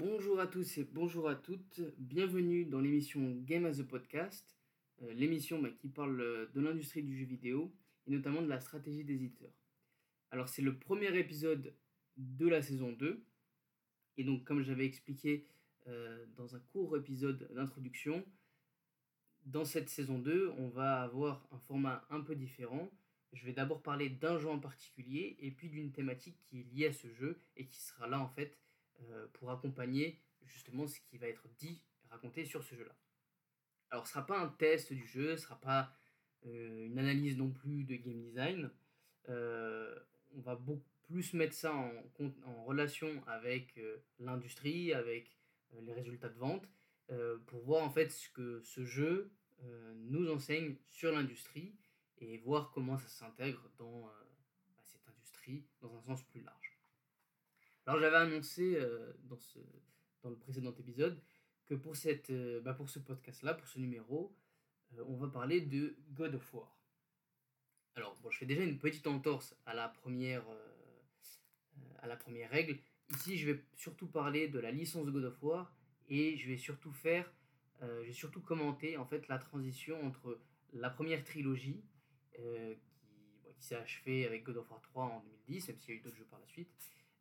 Bonjour à tous et bonjour à toutes, bienvenue dans l'émission Game as a Podcast, euh, l'émission bah, qui parle euh, de l'industrie du jeu vidéo et notamment de la stratégie des éditeurs. Alors c'est le premier épisode de la saison 2 et donc comme j'avais expliqué euh, dans un court épisode d'introduction, dans cette saison 2 on va avoir un format un peu différent. Je vais d'abord parler d'un jeu en particulier et puis d'une thématique qui est liée à ce jeu et qui sera là en fait euh, pour accompagner justement ce qui va être dit, raconté sur ce jeu-là. Alors ce ne sera pas un test du jeu, ce ne sera pas euh, une analyse non plus de game design. Euh, on va beaucoup plus mettre ça en, en relation avec l'industrie, avec les résultats de vente, pour voir en fait ce que ce jeu nous enseigne sur l'industrie et voir comment ça s'intègre dans bah, cette industrie dans un sens plus large. Alors j'avais annoncé euh, dans, le précédent épisode que pour, euh, bah, ce podcast-là, pour ce numéro, euh, on va parler de God of War. Alors bon, je fais déjà une petite entorse à la première, règle. Ici, je vais surtout parler de la licence de God of War et je vais surtout faire, surtout commenter en fait la transition entre la première trilogie qui, qui s'est achevée avec God of War 3 en 2010, même s'il y a eu d'autres jeux par la suite,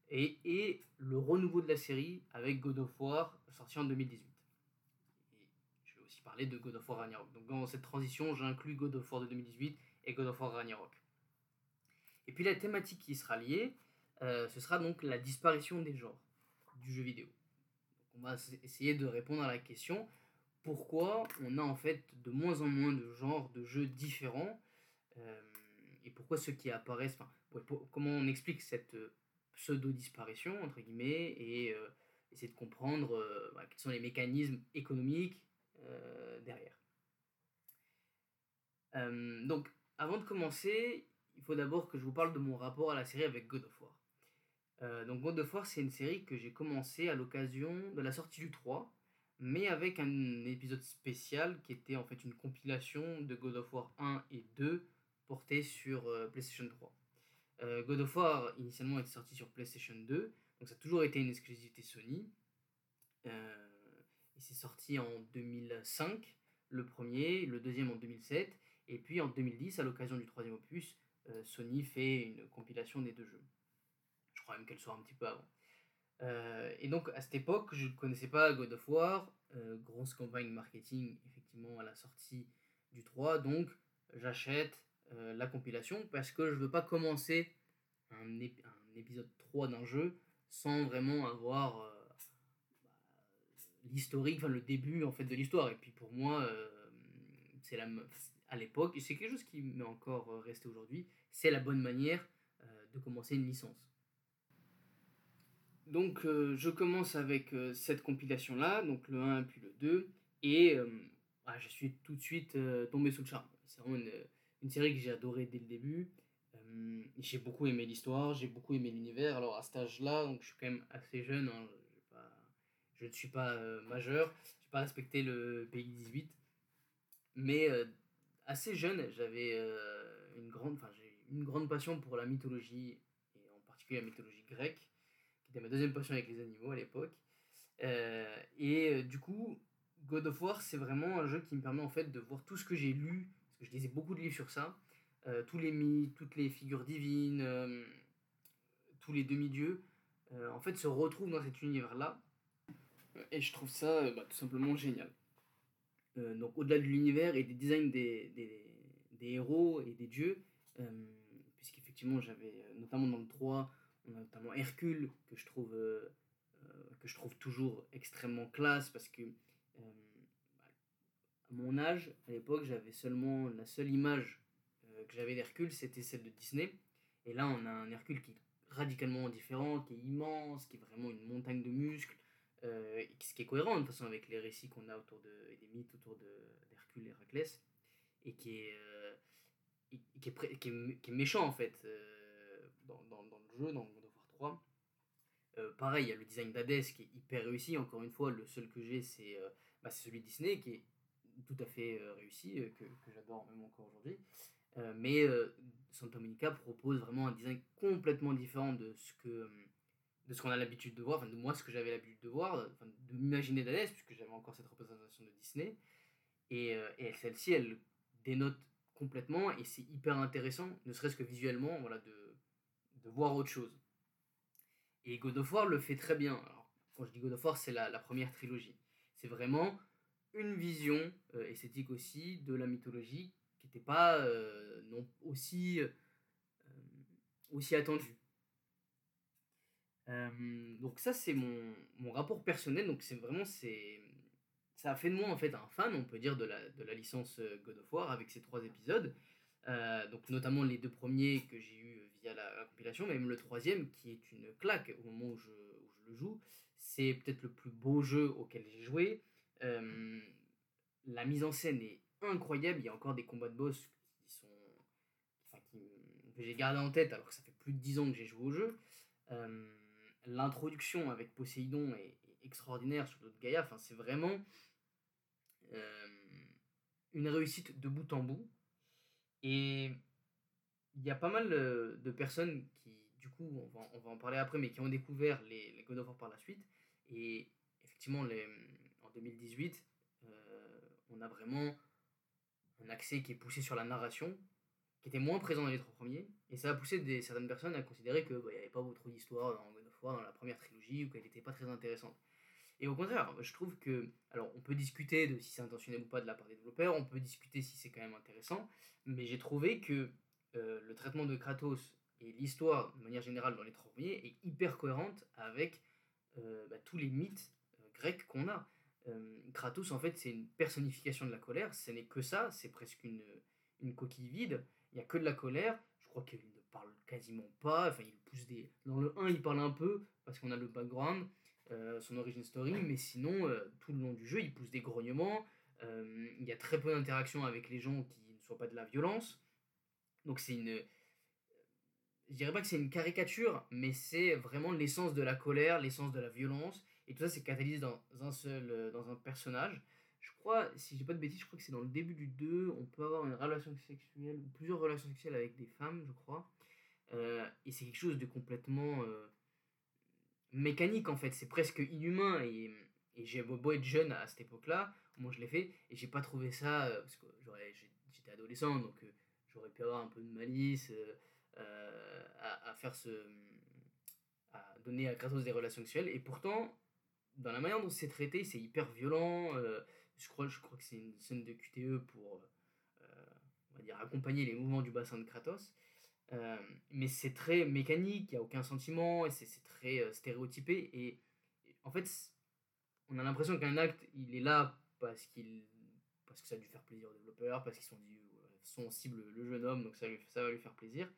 et, le renouveau de la série avec God of War sorti en 2018. Et je vais aussi parler de God of War Ragnarok. Donc dans cette transition, j'inclus God of War de 2018 et God of War Ragnarok. Et puis la thématique qui sera liée, euh, ce sera donc la disparition des genres du jeu vidéo. On va essayer de répondre à la question pourquoi on a en fait de moins en moins de genres de jeux différents euh, et pourquoi ceux qui apparaissent, comment on explique cette pseudo-disparition, entre guillemets, et euh, essayer de comprendre euh, quels sont les mécanismes économiques euh, derrière. donc, avant de commencer, il faut d'abord que je vous parle de mon rapport à la série avec God of War. donc God of War, c'est une série que j'ai commencé à l'occasion de la sortie du 3, mais avec un épisode spécial qui était en fait une compilation de God of War 1 et 2 porté sur PlayStation 3. Euh, God of War, initialement, était sorti sur PlayStation 2, donc ça a toujours été une exclusivité Sony. Euh, il s'est sorti en 2005, le premier, le deuxième en 2007, et puis en 2010, à l'occasion du troisième opus, euh, Sony fait une compilation des deux jeux. Je crois même qu'elle sort un petit peu avant. et donc à cette époque, je ne connaissais pas God of War, grosse campagne marketing effectivement à la sortie du 3, donc j'achète euh, la compilation parce que je veux pas commencer un, épisode 3 d'un jeu sans vraiment avoir euh, bah, l'historique, enfin le début en fait de l'histoire. Et puis pour moi, euh, c'est la à l'époque, et c'est quelque chose qui m'est encore resté aujourd'hui, c'est la bonne manière de commencer une licence. Donc je commence avec cette compilation là, donc le 1 puis le 2, et ah, je suis tout de suite tombé sous le charme. C'est vraiment une, une série que j'ai adorée dès le début. Euh, j'ai beaucoup aimé l'histoire, j'ai beaucoup aimé l'univers. Alors à cet âge-là, donc je suis quand même assez jeune, hein, je ne suis pas euh, majeur, je n'ai pas respecté le pays 18. Mais euh, assez jeune, j'avais une, grande, une grande passion pour la mythologie, et en particulier la mythologie grecque, qui était ma deuxième passion avec les animaux à l'époque. et du coup, God of War, c'est vraiment un jeu qui me permet en fait de voir tout ce que j'ai lu je lisais beaucoup de livres sur ça, euh, tous les mythes, toutes les figures divines, euh, tous les demi-dieux, euh, en fait, se retrouvent dans cet univers-là. Et je trouve ça bah, tout simplement génial. donc, au-delà de l'univers et des designs des, héros et des dieux, puisqu'effectivement, j'avais, notamment dans le 3, on a notamment Hercule, que je trouve, que je trouve toujours extrêmement classe, parce que mon âge, à l'époque, j'avais seulement la seule image euh, que j'avais d'Hercule, c'était celle de Disney. Et là, on a un Hercule qui est radicalement différent, qui est immense, qui est vraiment une montagne de muscles, euh, ce qui est cohérent de toute façon avec les récits qu'on a autour de, et des mythes autour d'Hercule et Héraclès, et qui est, euh, qui, est, qui, est, méchant en fait dans, dans, le jeu, dans God of War 3. pareil, il y a le design d'Hadès qui est hyper réussi. Encore une fois, le seul que j'ai, c'est bah, celui de Disney qui est tout à fait euh, réussi, euh, que, que j'adore même encore aujourd'hui. Euh, mais Santa Monica propose vraiment un design complètement différent de ce que, de ce qu'on a l'habitude de voir, enfin de moi ce que j'avais l'habitude de voir, enfin, de m'imaginer d'Hadès, puisque j'avais encore cette représentation de Disney. Et, et celle-ci, elle dénote complètement et c'est hyper intéressant, ne serait-ce que visuellement, voilà, de, de voir autre chose. Et God of War le fait très bien. Quand je dis God of War, c'est la première trilogie. C'est vraiment une vision euh, esthétique aussi de la mythologie qui n'était pas euh, non aussi, euh, aussi attendue. donc ça c'est mon, mon, rapport personnel, donc c'est vraiment c'est ça a fait de moi en fait un fan, on peut dire, de la, de la licence God of War avec ces trois épisodes. donc notamment les deux premiers que j'ai eu via la, compilation, mais même le troisième qui est une claque au moment où je, où je le joue. C'est peut-être le plus beau jeu auquel j'ai joué. Euh, la mise en scène est incroyable. Il y a encore des combats de boss que j'ai gardé en tête alors que ça fait plus de 10 ans que j'ai joué au jeu. Euh, l'introduction avec Poséidon est, extraordinaire sur d'autres Gaïa. Enfin, c'est vraiment euh, une réussite de bout en bout. Et il y a pas mal de personnes qui, du coup, on va, on va en parler après, mais qui ont découvert les, les God of War par la suite. Et effectivement, les, 2018, euh, on a vraiment un accès qui est poussé sur la narration, qui était moins présent dans les trois premiers, et ça a poussé des, certaines personnes à considérer qu'il bah, n'y avait pas trop d'histoire dans la première trilogie, ou qu'elle n'était pas très intéressante. Et au contraire, je trouve que, alors on peut discuter de si c'est intentionnel ou pas de la part des développeurs, on peut discuter si c'est quand même intéressant, mais j'ai trouvé que euh, le traitement de Kratos et l'histoire, de manière générale, dans les trois premiers, est hyper cohérente avec euh, bah, tous les mythes grecs qu'on a. Euh, Kratos, en fait, c'est une personnification de la colère. Ce n'est que ça, c'est presque une, coquille vide. Il n'y a que de la colère. Je crois qu'il ne parle quasiment pas. Enfin, il pousse des. Dans le 1, il parle un peu, parce qu'on a le background, euh, son origin story, mais sinon, euh, tout le long du jeu, il pousse des grognements. il y a très peu d'interactions avec les gens qui ne soient pas de la violence. Donc, c'est une. Je dirais pas que c'est une caricature, mais c'est vraiment l'essence de la colère, l'essence de la violence. Et tout ça, c'est catalysé dans un seul euh, dans un personnage. Je crois, si j'ai pas de bêtises, je crois que c'est dans le début du 2, on peut avoir une relation sexuelle, ou plusieurs relations sexuelles avec des femmes, je crois. Euh, et c'est quelque chose de complètement euh, mécanique en fait, c'est presque inhumain. Et, et j'ai beau être jeune à cette époque-là, moi je l'ai fait, et j'ai pas trouvé ça, parce que j'étais adolescent, donc j'aurais pu avoir un peu de malice à, faire ce. à donner à Kratos des relations sexuelles, et pourtant dans la manière dont c'est traité, c'est hyper violent. Euh, je, crois, que c'est une scène de QTE pour euh, on va dire, accompagner les mouvements du bassin de Kratos. Euh, mais c'est très mécanique, il n'y a aucun sentiment, et c'est très stéréotypé. Et, en fait, on a l'impression qu'un acte, il est là parce, qu'il parce que ça a dû faire plaisir aux développeurs, parce qu'ils sont dit, sont cible le jeune homme, donc ça, ça va lui faire plaisir.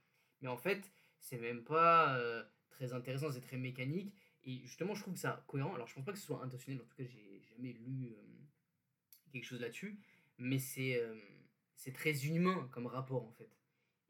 Mais en fait, c'est même pas très intéressant, c'est très mécanique. Et justement, je trouve ça cohérent. Alors, je pense pas que ce soit intentionnel, en tout cas, j'ai jamais lu euh, quelque chose là-dessus, mais c'est euh, c'est très humain comme rapport, en fait.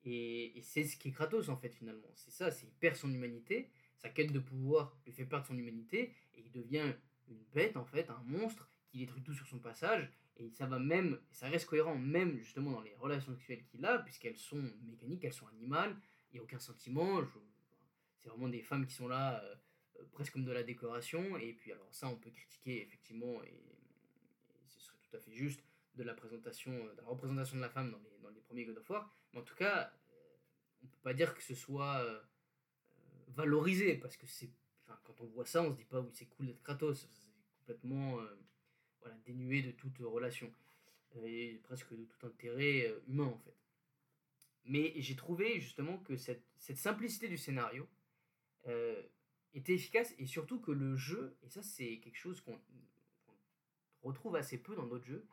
Et, c'est ce qui est Kratos, en fait, finalement. C'est ça, c'est il perd son humanité, sa quête de pouvoir lui fait perdre son humanité, et il devient une bête, en fait, un monstre qui détruit tout sur son passage, et ça va même, ça reste cohérent, même justement dans les relations sexuelles qu'il a, puisqu'elles sont mécaniques, elles sont animales, il n'y a aucun sentiment, c'est vraiment des femmes qui sont là. Euh, presque comme de la décoration. Et puis alors ça, on peut critiquer effectivement, et, ce serait tout à fait juste, de la présentation, de la représentation de la femme dans les, dans les premiers God of War. Mais en tout cas, euh, on peut pas dire que ce soit euh, valorisé, parce que c'est, quand on voit ça, on se dit pas oui c'est cool d'être Kratos. C'est complètement voilà, dénué de toute relation et presque de tout intérêt humain en fait. Mais j'ai trouvé justement que cette, cette simplicité du scénario était efficace et surtout que le jeu, et ça c'est quelque chose qu'on retrouve assez peu dans d'autres jeux,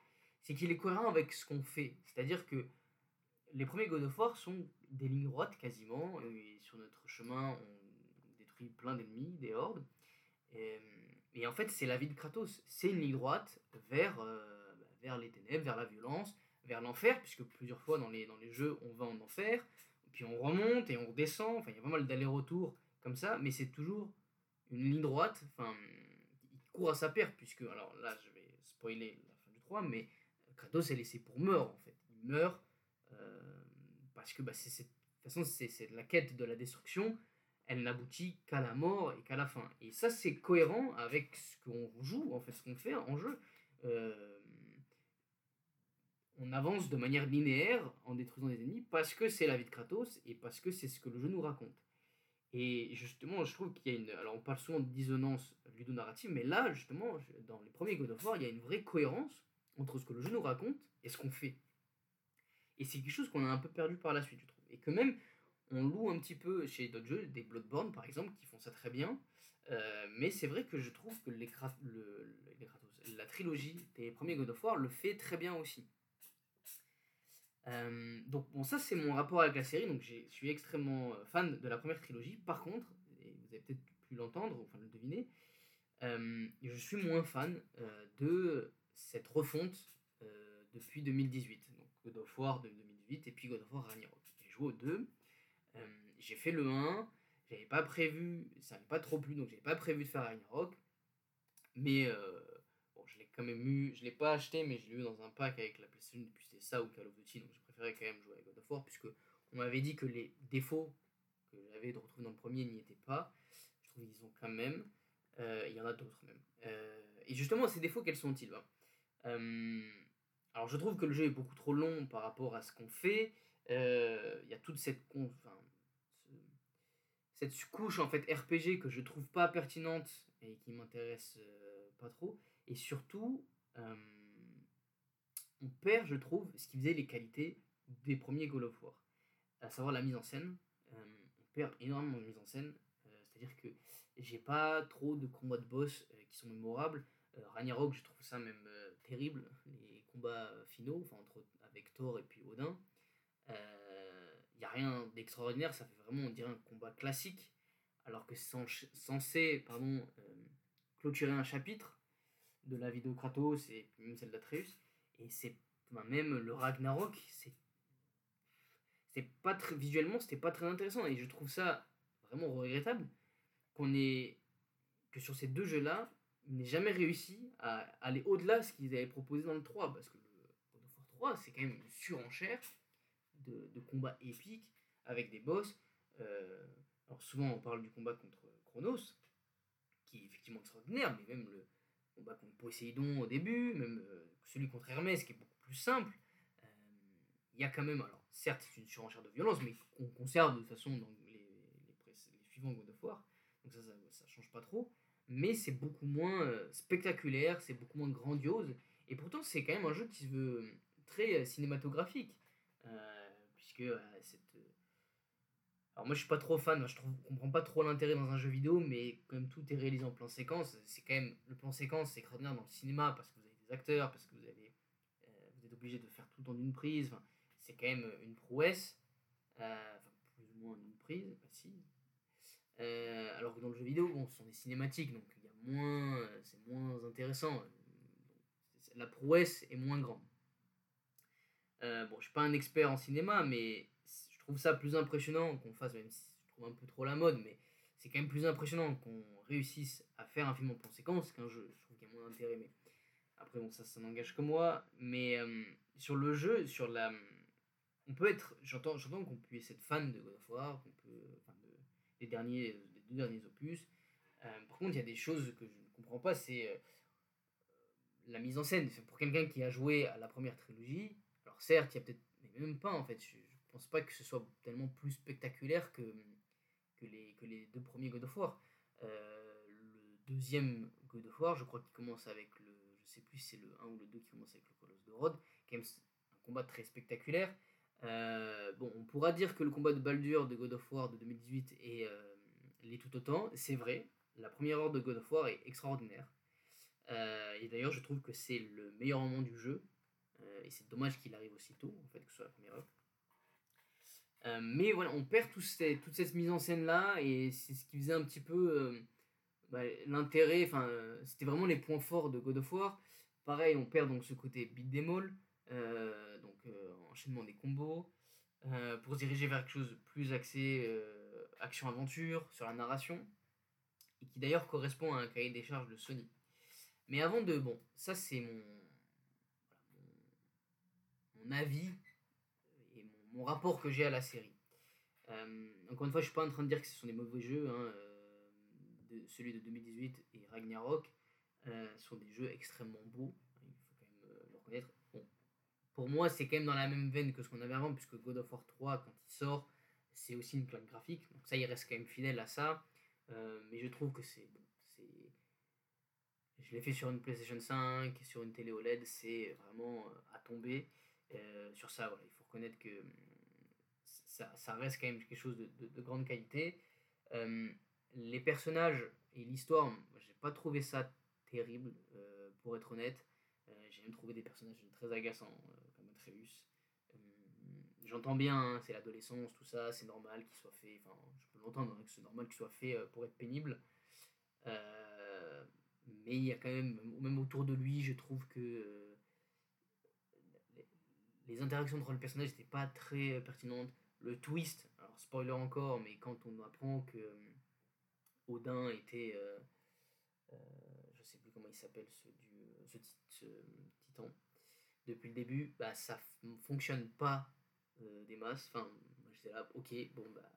c'est qu'il est cohérent avec ce qu'on fait. C'est-à-dire que les premiers God of War sont des lignes droites quasiment, et sur notre chemin on détruit plein d'ennemis, des hordes. Et, et, en fait c'est la vie de Kratos, c'est une ligne droite vers, euh, bah, vers les ténèbres, vers la violence, vers l'enfer, puisque plusieurs fois dans les, dans les jeux on va en enfer, puis on remonte et on redescend, enfin il y a pas mal d'allers-retours comme ça, mais c'est toujours une ligne droite. Enfin, il court à sa perte, puisque, alors là, je vais spoiler la fin du 3, mais Kratos est laissé pour mort, en fait. Il meurt euh, parce que, bah, c'est, de toute façon, c'est, la quête de la destruction. elle n'aboutit qu'à la mort et qu'à la fin. Et ça, c'est cohérent avec ce qu'on joue, en fait, ce qu'on fait en jeu. Euh, on avance de manière linéaire en détruisant des ennemis parce que c'est la vie de Kratos et parce que c'est ce que le jeu nous raconte. Et justement, je trouve qu'il y a une. Alors, on parle souvent de dissonance ludonarrative, mais là, justement, dans les premiers God of War, il y a une vraie cohérence entre ce que le jeu nous raconte et ce qu'on fait. Et c'est quelque chose qu'on a un peu perdu par la suite, je trouve. Et que même, on loue un petit peu chez d'autres jeux, des Bloodborne par exemple, qui font ça très bien. Euh, mais c'est vrai que je trouve que les, le, la trilogie des premiers God of War le fait très bien aussi. Euh, donc bon, ça c'est mon rapport avec la série, donc je suis extrêmement euh, fan de la première trilogie. Par contre, et vous avez peut-être pu l'entendre, enfin le deviner, je suis moins fan de cette refonte depuis 2018. Donc God of War de 2018 et puis God of War Ragnarok. J'ai joué aux deux. Euh, j'ai fait le 1, j'avais pas prévu, ça n'avait pas trop plu, donc j'avais pas prévu de faire Ragnarok. Mais euh, je l'ai quand même eu, je l'ai pas acheté, mais je l'ai eu dans un pack avec la PlayStation, et puis c'était ça ou Call of Duty, donc j'ai préféré quand même jouer avec God of War, puisque on m'avait dit que les défauts que j'avais de retrouver dans le premier n'y étaient pas. Je trouve qu'ils ont quand même. Euh, il y en a d'autres même. et justement, ces défauts, quels sont-ils ben Alors, je trouve que le jeu est beaucoup trop long par rapport à ce qu'on fait. Il y a toute cette, cette couche en fait RPG que je trouve pas pertinente et qui m'intéresse euh, pas trop. Et surtout, euh, on perd, je trouve, ce qui faisait les qualités des premiers God of War, à savoir la mise en scène. Euh, on perd énormément de mise en scène, c'est-à-dire que j'ai pas trop de combats de boss qui sont mémorables. Ragnarok, je trouve ça même terrible, les combats finaux, enfin entre avec Thor et puis Odin il n'y a rien d'extraordinaire, ça fait vraiment, on dirait, un combat classique, alors que c'est censé pardon, euh, clôturer un chapitre de la de Kratos et même celle d'Atreus. Et c'est même le Ragnarok, c'est c'est pas très visuellement c'était pas très intéressant et je trouve ça vraiment regrettable qu'on ait que sur ces deux jeux là ils n'aient jamais réussi à aller au-delà de ce qu'ils avaient proposé dans le 3 parce que le God of War 3 c'est quand même une surenchère de, combats épiques avec des boss. Euh, alors souvent on parle du combat contre Chronos, qui est effectivement extraordinaire, mais même le combat contre Poséidon au début, même euh, celui contre Hermès qui est beaucoup plus simple. Euh, il y a quand même, alors certes c'est une surenchère de violence, mais qu'on conserve de toute façon dans les, les, les suivants God of donc ça, ça, change pas trop. Mais c'est beaucoup moins spectaculaire, c'est beaucoup moins grandiose, et pourtant c'est quand même un jeu qui se veut très cinématographique. Euh, alors moi je suis pas trop fan, je trouve, comprends pas trop l'intérêt dans un jeu vidéo, mais comme tout est réalisé en plan séquence, c'est quand même le plan séquence c'est extraordinaire dans le cinéma parce que vous avez des acteurs, parce que vous euh, êtes obligé de faire tout temps d'une prise, c'est quand même une prouesse, euh, plus ou moins une prise, bah, si. alors que dans le jeu vidéo, bon, ce sont des cinématiques, donc il y a moins, c'est moins intéressant. la prouesse est moins grande. Euh, bon, je suis pas un expert en cinéma, mais trouve ça plus impressionnant qu'on fasse, même si je trouve un peu trop la mode, mais c'est quand même plus impressionnant qu'on réussisse à faire un film en plan séquence qu'un jeu. Je trouve qu'il y a moins d'intérêt, mais après, bon, ça, ça n'engage que moi. Mais euh, sur le jeu, sur la. On peut être. J'entends, j'entends qu'on puisse être fan de God of War, des, derniers, des deux derniers opus. Euh, par contre, il y a des choses que je ne comprends pas, c'est la mise en scène. Pour quelqu'un qui a joué à la première trilogie, certes, il y a peut-être, mais même pas en fait, je, pense pas que ce soit tellement plus spectaculaire que, que, les, deux premiers God of War. Euh, le deuxième God of War, je crois qu'il commence avec le, je sais plus si c'est le 1 ou le 2 qui commence avec le Colosse de Rhodes, quand même un combat très spectaculaire. Euh, bon, on pourra dire que le combat de Baldur de God of War de 2018 est, euh, tout autant, c'est vrai. La première heure de God of War est extraordinaire. et d'ailleurs, je trouve que c'est le meilleur moment du jeu. Et c'est dommage qu'il arrive aussi tôt, en fait, que ce soit la première œuvre. Euh, mais voilà, on perd tout toute cette mise en scène là, et c'est ce qui faisait un petit peu euh, bah, l'intérêt, enfin, c'était vraiment les points forts de God of War. Pareil, on perd donc ce côté beat them all, donc enchaînement des combos, pour se diriger vers quelque chose de plus axé action-aventure, sur la narration, et qui d'ailleurs correspond à un cahier des charges de Sony. Mais avant de, bon, ça c'est mon, avis et mon, rapport que j'ai à la série. encore une fois, je suis pas en train de dire que ce sont des mauvais jeux. Hein, de, celui de 2018 et Ragnarok sont des jeux extrêmement beaux. Il faut quand même le reconnaître. Bon, pour moi, c'est quand même dans la même veine que ce qu'on avait avant, puisque God of War 3, quand il sort, c'est aussi une claque graphique. Donc ça, il reste quand même fidèle à ça. mais je trouve que c'est je l'ai fait sur une PlayStation 5, sur une télé OLED, c'est vraiment euh, à tomber. Euh, sur ça, il faut reconnaître que ça, reste quand même quelque chose de, de, grande qualité. Euh, les personnages et l'histoire, j'ai pas trouvé ça terrible, pour être honnête. j'ai même trouvé des personnages très agaçants, comme Atreus. J'entends bien, hein, c'est l'adolescence, tout ça, c'est normal qu'il soit fait, enfin, je peux l'entendre, hein, c'est normal qu'il soit fait pour être pénible. Euh, mais il y a quand même, même autour de lui, je trouve que euh, les interactions entre les personnages n'étaient pas très pertinentes. Le twist, alors spoiler encore, mais quand on apprend que euh, Odin était, euh, je sais plus comment il s'appelle, ce, ce, ce, titan, depuis le début, bah, ça fonctionne pas des masses. Enfin, j'étais là, ok, bon, bah,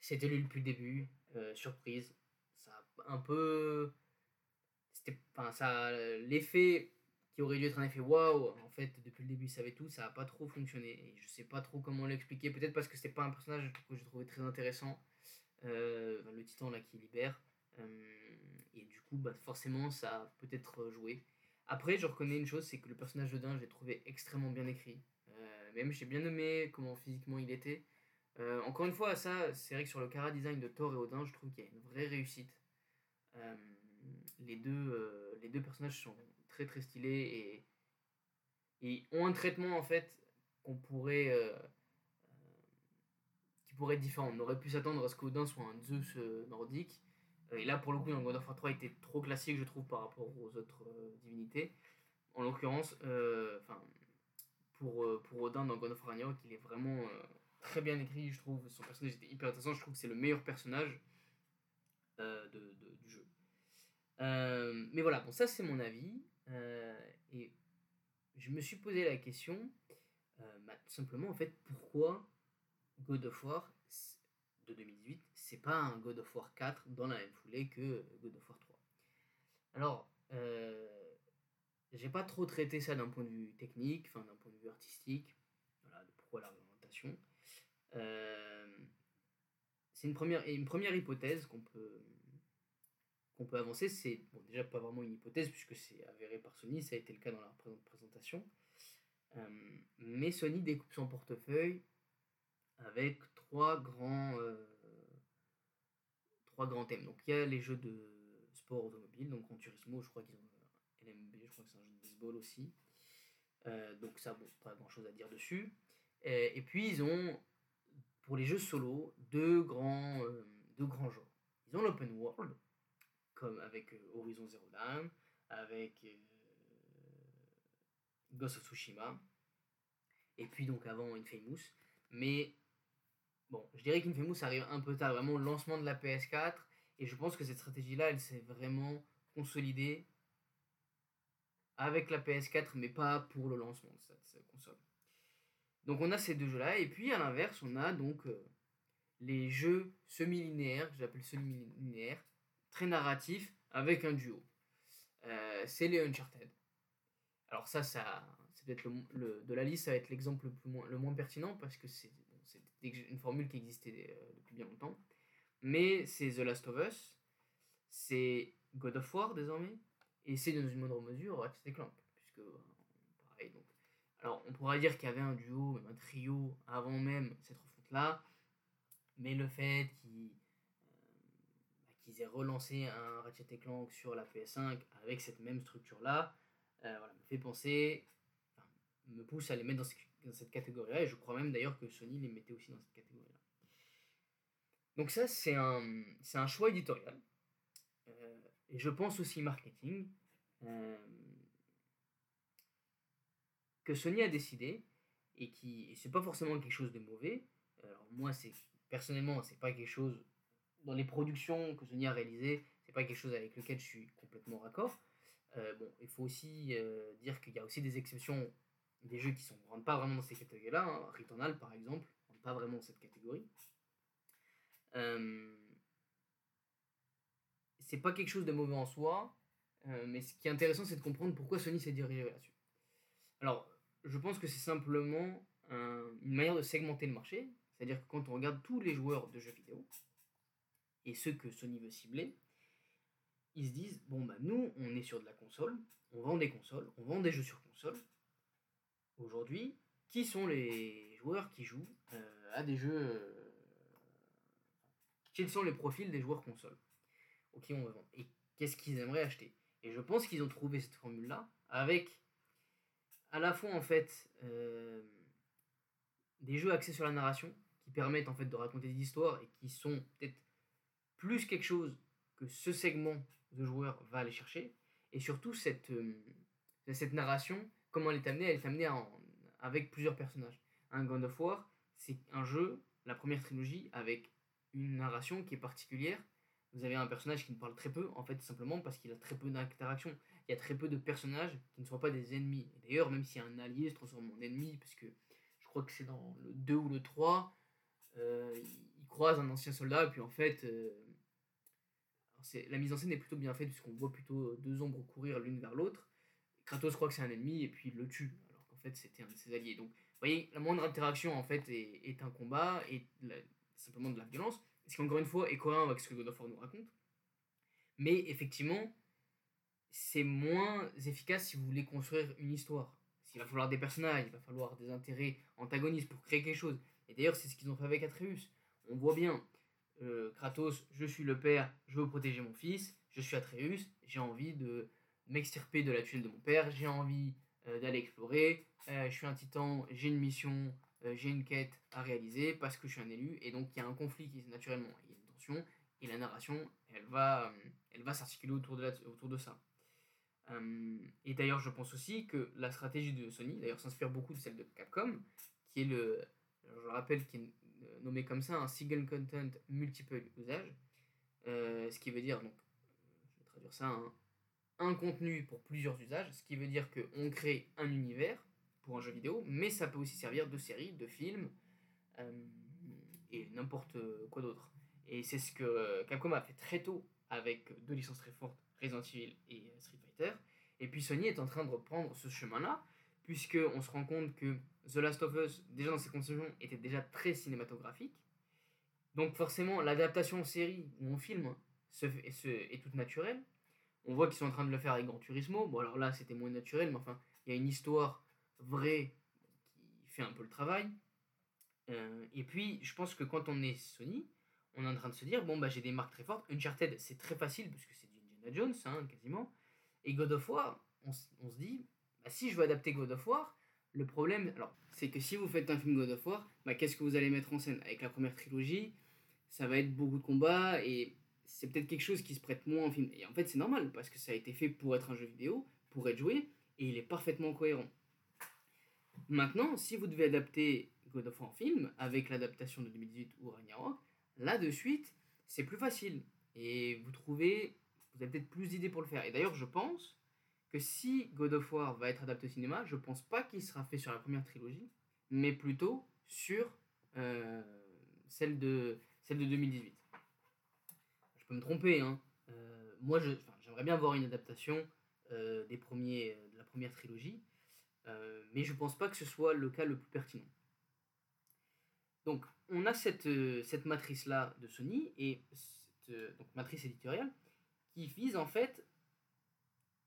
c'était lui depuis le début, surprise. Ça a un peu enfin ça l'effet qui aurait dû être un effet waouh en fait depuis le début il savait tout ça a pas trop fonctionné. Et je sais pas trop comment l'expliquer. Peut-être parce que c'était pas un personnage que j'ai trouvé très intéressant euh, le titan là qui libère. Euh, et du coup bah forcément ça a peut-être joué. Après je reconnais une chose c'est que le personnage de Din j'ai trouvé extrêmement bien écrit. Euh, même j'ai bien aimé comment physiquement il était. Encore une fois ça c'est vrai que sur le cara design de Thor et Odin je trouve qu'il y a une vraie réussite. Les deux, euh, les deux personnages sont très très stylés et, et ont un traitement en fait qu'on pourrait euh, euh, qui pourrait être différent. On aurait pu s'attendre à ce qu'Odin soit un Zeus nordique. Et là, pour le coup, dans God of War 3, il était trop classique, je trouve, par rapport aux autres divinités. En l'occurrence, pour, pour Odin dans God of War il est vraiment très bien écrit, je trouve. Son personnage était hyper intéressant. Je trouve que c'est le meilleur personnage de, du jeu. Euh, mais voilà, bon, ça c'est mon avis. Euh, et je me suis posé la question, euh, bah, tout simplement, en fait, pourquoi God of War de 2018, c'est pas un God of War 4 dans la même foulée que God of War 3 Alors, j'ai pas trop traité ça d'un point de vue technique, enfin d'un point de vue artistique, voilà, de pourquoi la réglementation. c'est une première, une première hypothèse qu'on peut, qu'on peut avancer, c'est déjà pas vraiment une hypothèse puisque c'est avéré par Sony, ça a été le cas dans la présentation. Euh, mais Sony découpe son portefeuille avec trois grands, euh, trois grands thèmes. Donc il y a les jeux de sport automobile, donc en Turismo, je crois qu'ils ont LMB, je crois que c'est un jeu de baseball aussi. Euh, donc ça, bon, pas grand chose à dire dessus. Et, et, puis ils ont, pour les jeux solo, deux grands, deux grands genres. Ils ont l'open world, comme avec euh, Horizon Zero Dawn, avec euh, Ghost of Tsushima, et puis donc avant Infamous. Mais bon, je dirais qu'Infamous arrive un peu tard, vraiment le lancement de la PS4, et je pense que cette stratégie-là, elle s'est vraiment consolidée avec la PS4, mais pas pour le lancement de cette, console. Donc on a ces deux jeux-là, et puis à l'inverse, on a donc euh, les jeux semi-linéaires, que j'appelle semi-linéaires, très narratif avec un duo. Euh, c'est les Uncharted. Alors ça, ça c'est peut-être le, de la liste, ça va être l'exemple le, moins pertinent parce que c'est une formule qui existait euh, depuis bien longtemps. Mais c'est The Last of Us, c'est God of War désormais, et c'est dans une moindre mesure Ratchet Clank. Puisque, euh, pareil, donc. Alors on pourrait dire qu'il y avait un duo, un trio avant même cette refonte-là, mais le fait qu'il qu'ils aient relancé un Ratchet Clank sur la PS5 avec cette même structure-là, euh, voilà, me fait penser, me pousse à les mettre dans, cette catégorie-là, et je crois même d'ailleurs que Sony les mettait aussi dans cette catégorie-là. Donc ça, c'est un, c'est un choix éditorial, euh, et je pense aussi marketing, euh, que Sony a décidé, et qui, c'est pas forcément quelque chose de mauvais, alors moi, c'est personnellement, c'est pas quelque chose dans les productions que Sony a réalisées, c'est pas quelque chose avec lequel je suis complètement raccord. Euh, bon, il faut aussi euh, dire qu'il y a aussi des exceptions, des jeux qui ne rentrent pas vraiment dans ces catégories-là. Hein. Returnal, par exemple, en rentre pas vraiment dans cette catégorie. Euh, c'est pas quelque chose de mauvais en soi, euh, mais ce qui est intéressant, c'est de comprendre pourquoi Sony s'est dirigé là-dessus. Alors, je pense que c'est simplement une manière de segmenter le marché, c'est-à-dire que quand on regarde tous les joueurs de jeux vidéo et ceux que Sony veut cibler, ils se disent bon bah nous on est sur de la console, on vend des consoles, on vend des jeux sur console. Aujourd'hui, qui sont les joueurs qui jouent euh, à des jeux euh, Quels sont les profils des joueurs console Ok, on va vendre? Et qu'est-ce qu'ils aimeraient acheter? Et je pense qu'ils ont trouvé cette formule-là avec à la fois en fait euh, des jeux axés sur la narration qui permettent en fait de raconter des histoires et qui sont peut-être plus quelque chose que ce segment de joueurs va aller chercher et surtout cette, cette narration comment elle est amenée elle est amenée en, avec plusieurs personnages. Un God of War, c'est un jeu, la première trilogie, avec une narration qui est particulière. Vous avez un personnage qui ne parle très peu, en fait, simplement parce qu'il a très peu d'interaction. Il y a très peu de personnages qui ne sont pas des ennemis. D'ailleurs, même si un allié se transforme en ennemi, parce que je crois que c'est dans le 2 ou le 3, euh, il croise un ancien soldat, puis en fait, euh, la mise en scène est plutôt bien faite, puisqu'on voit plutôt deux ombres courir l'une vers l'autre. Kratos croit que c'est un ennemi, et puis il le tue en fait c'était un de ses alliés. Donc vous voyez, la moindre interaction en fait est, un combat et simplement de la violence. Ce qui encore une fois est cohérent avec ce que God of War nous raconte. Mais effectivement, c'est moins efficace si vous voulez construire une histoire. S'il va falloir des personnages, il va falloir des intérêts antagonistes pour créer quelque chose. Et d'ailleurs, c'est ce qu'ils ont fait avec Atreus. On voit bien, euh, Kratos, je suis le père, je veux protéger mon fils, je suis Atreus, j'ai envie de m'extirper de la tuile de mon père, j'ai envie euh, d'aller explorer. Euh, je suis un titan, j'ai une mission, j'ai une quête à réaliser parce que je suis un élu. Et donc il y a un conflit qui naturellement, il y a une tension. Et la narration, elle va, elle va s'articuler autour de, autour de ça. et d'ailleurs, je pense aussi que la stratégie de Sony, d'ailleurs, s'inspire beaucoup de celle de Capcom, qui est le, je le rappelle, qui est nommé comme ça un single content multiple usage, ce qui veut dire, donc, je vais traduire ça, un, un contenu pour plusieurs usages, ce qui veut dire qu'on crée un univers pour un jeu vidéo, mais ça peut aussi servir de série, de film, euh, et n'importe quoi d'autre. Et c'est ce que Capcom a fait très tôt avec deux licences très fortes, Resident Evil et Street Fighter. Et puis Sony est en train de reprendre ce chemin-là, puisqu'on se rend compte que The Last of Us, déjà dans ses conceptions, était déjà très cinématographique. Donc forcément, l'adaptation en série ou en film se, est toute naturelle. On voit qu'ils sont en train de le faire avec Gran Turismo. Bon, alors là, c'était moins naturel, mais enfin, il y a une histoire vraie qui fait un peu le travail. Euh, et puis, je pense que quand on est Sony, on est en train de se dire bon, bah, j'ai des marques très fortes. Uncharted, c'est très facile parce que c'est du Indiana Jones, hein, quasiment. Et God of War, on, se dit bah, si je veux adapter God of War, le problème, alors, c'est que si vous faites un film God of War, bah, qu'est-ce que vous allez mettre en scène? Avec la première trilogie, ça va être beaucoup de combats et c'est peut-être quelque chose qui se prête moins en film. Et en fait, c'est normal, parce que ça a été fait pour être un jeu vidéo, pour être joué, et il est parfaitement cohérent. Maintenant, si vous devez adapter God of War en film, avec l'adaptation de 2018 ou Ragnarok, là de suite, c'est plus facile. Et vous trouvez, vous avez peut-être plus d'idées pour le faire. Et d'ailleurs, je pense que si God of War va être adapté au cinéma, je pense pas qu'il sera fait sur la première trilogie, mais plutôt sur euh, celle, de, celle de 2018 peux me tromper. Hein. Euh, moi, j'aimerais bien voir une adaptation euh, des premiers, de la première trilogie, mais je pense pas que ce soit le cas le plus pertinent. Donc, on a cette, cette matrice-là de Sony, et cette donc, matrice éditoriale, qui vise en fait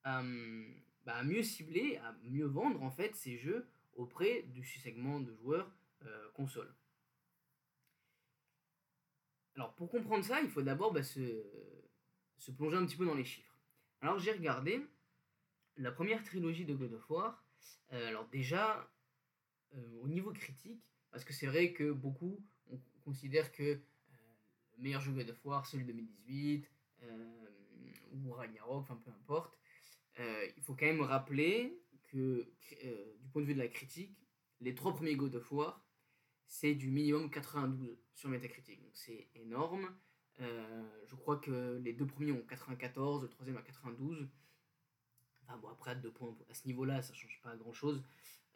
à, bah, à, mieux cibler, à mieux vendre en fait ces jeux auprès du segment de joueurs console. Alors pour comprendre ça, il faut d'abord bah, se, plonger un petit peu dans les chiffres. Alors j'ai regardé la première trilogie de God of War. Euh, alors déjà, euh, au niveau critique, parce que c'est vrai que beaucoup on considère que euh, le meilleur jeu God of War, celui de 2018, ou Ragnarok, enfin peu importe, il faut quand même rappeler que du point de vue de la critique, les trois premiers God of War c'est du minimum 92 sur Metacritic. Donc c'est énorme. Euh, je crois que les deux premiers ont 94, le troisième à 92. Enfin bon, après, à deux points, ce niveau-là, ça change pas grand-chose.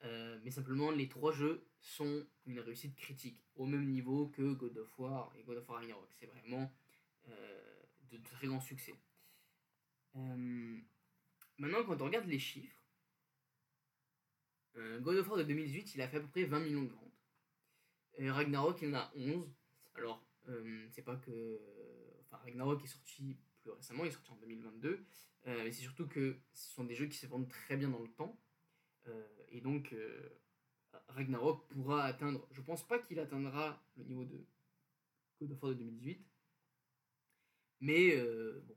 Euh, mais simplement, les trois jeux sont une réussite critique, au même niveau que God of War et God of War Ragnarok. C'est vraiment euh, de très grands succès. Euh, maintenant, quand on regarde les chiffres, God of War de 2018, il a fait à peu près 20 millions de ventes. Ragnarok, il en a 11. Alors, c'est pas que. Enfin, Ragnarok est sorti plus récemment, il est sorti en 2022. mais c'est surtout que ce sont des jeux qui se vendent très bien dans le temps. Euh, et donc, euh, Ragnarok pourra atteindre, je pense pas qu'il atteindra le niveau de God of War de 2018, mais euh, bon,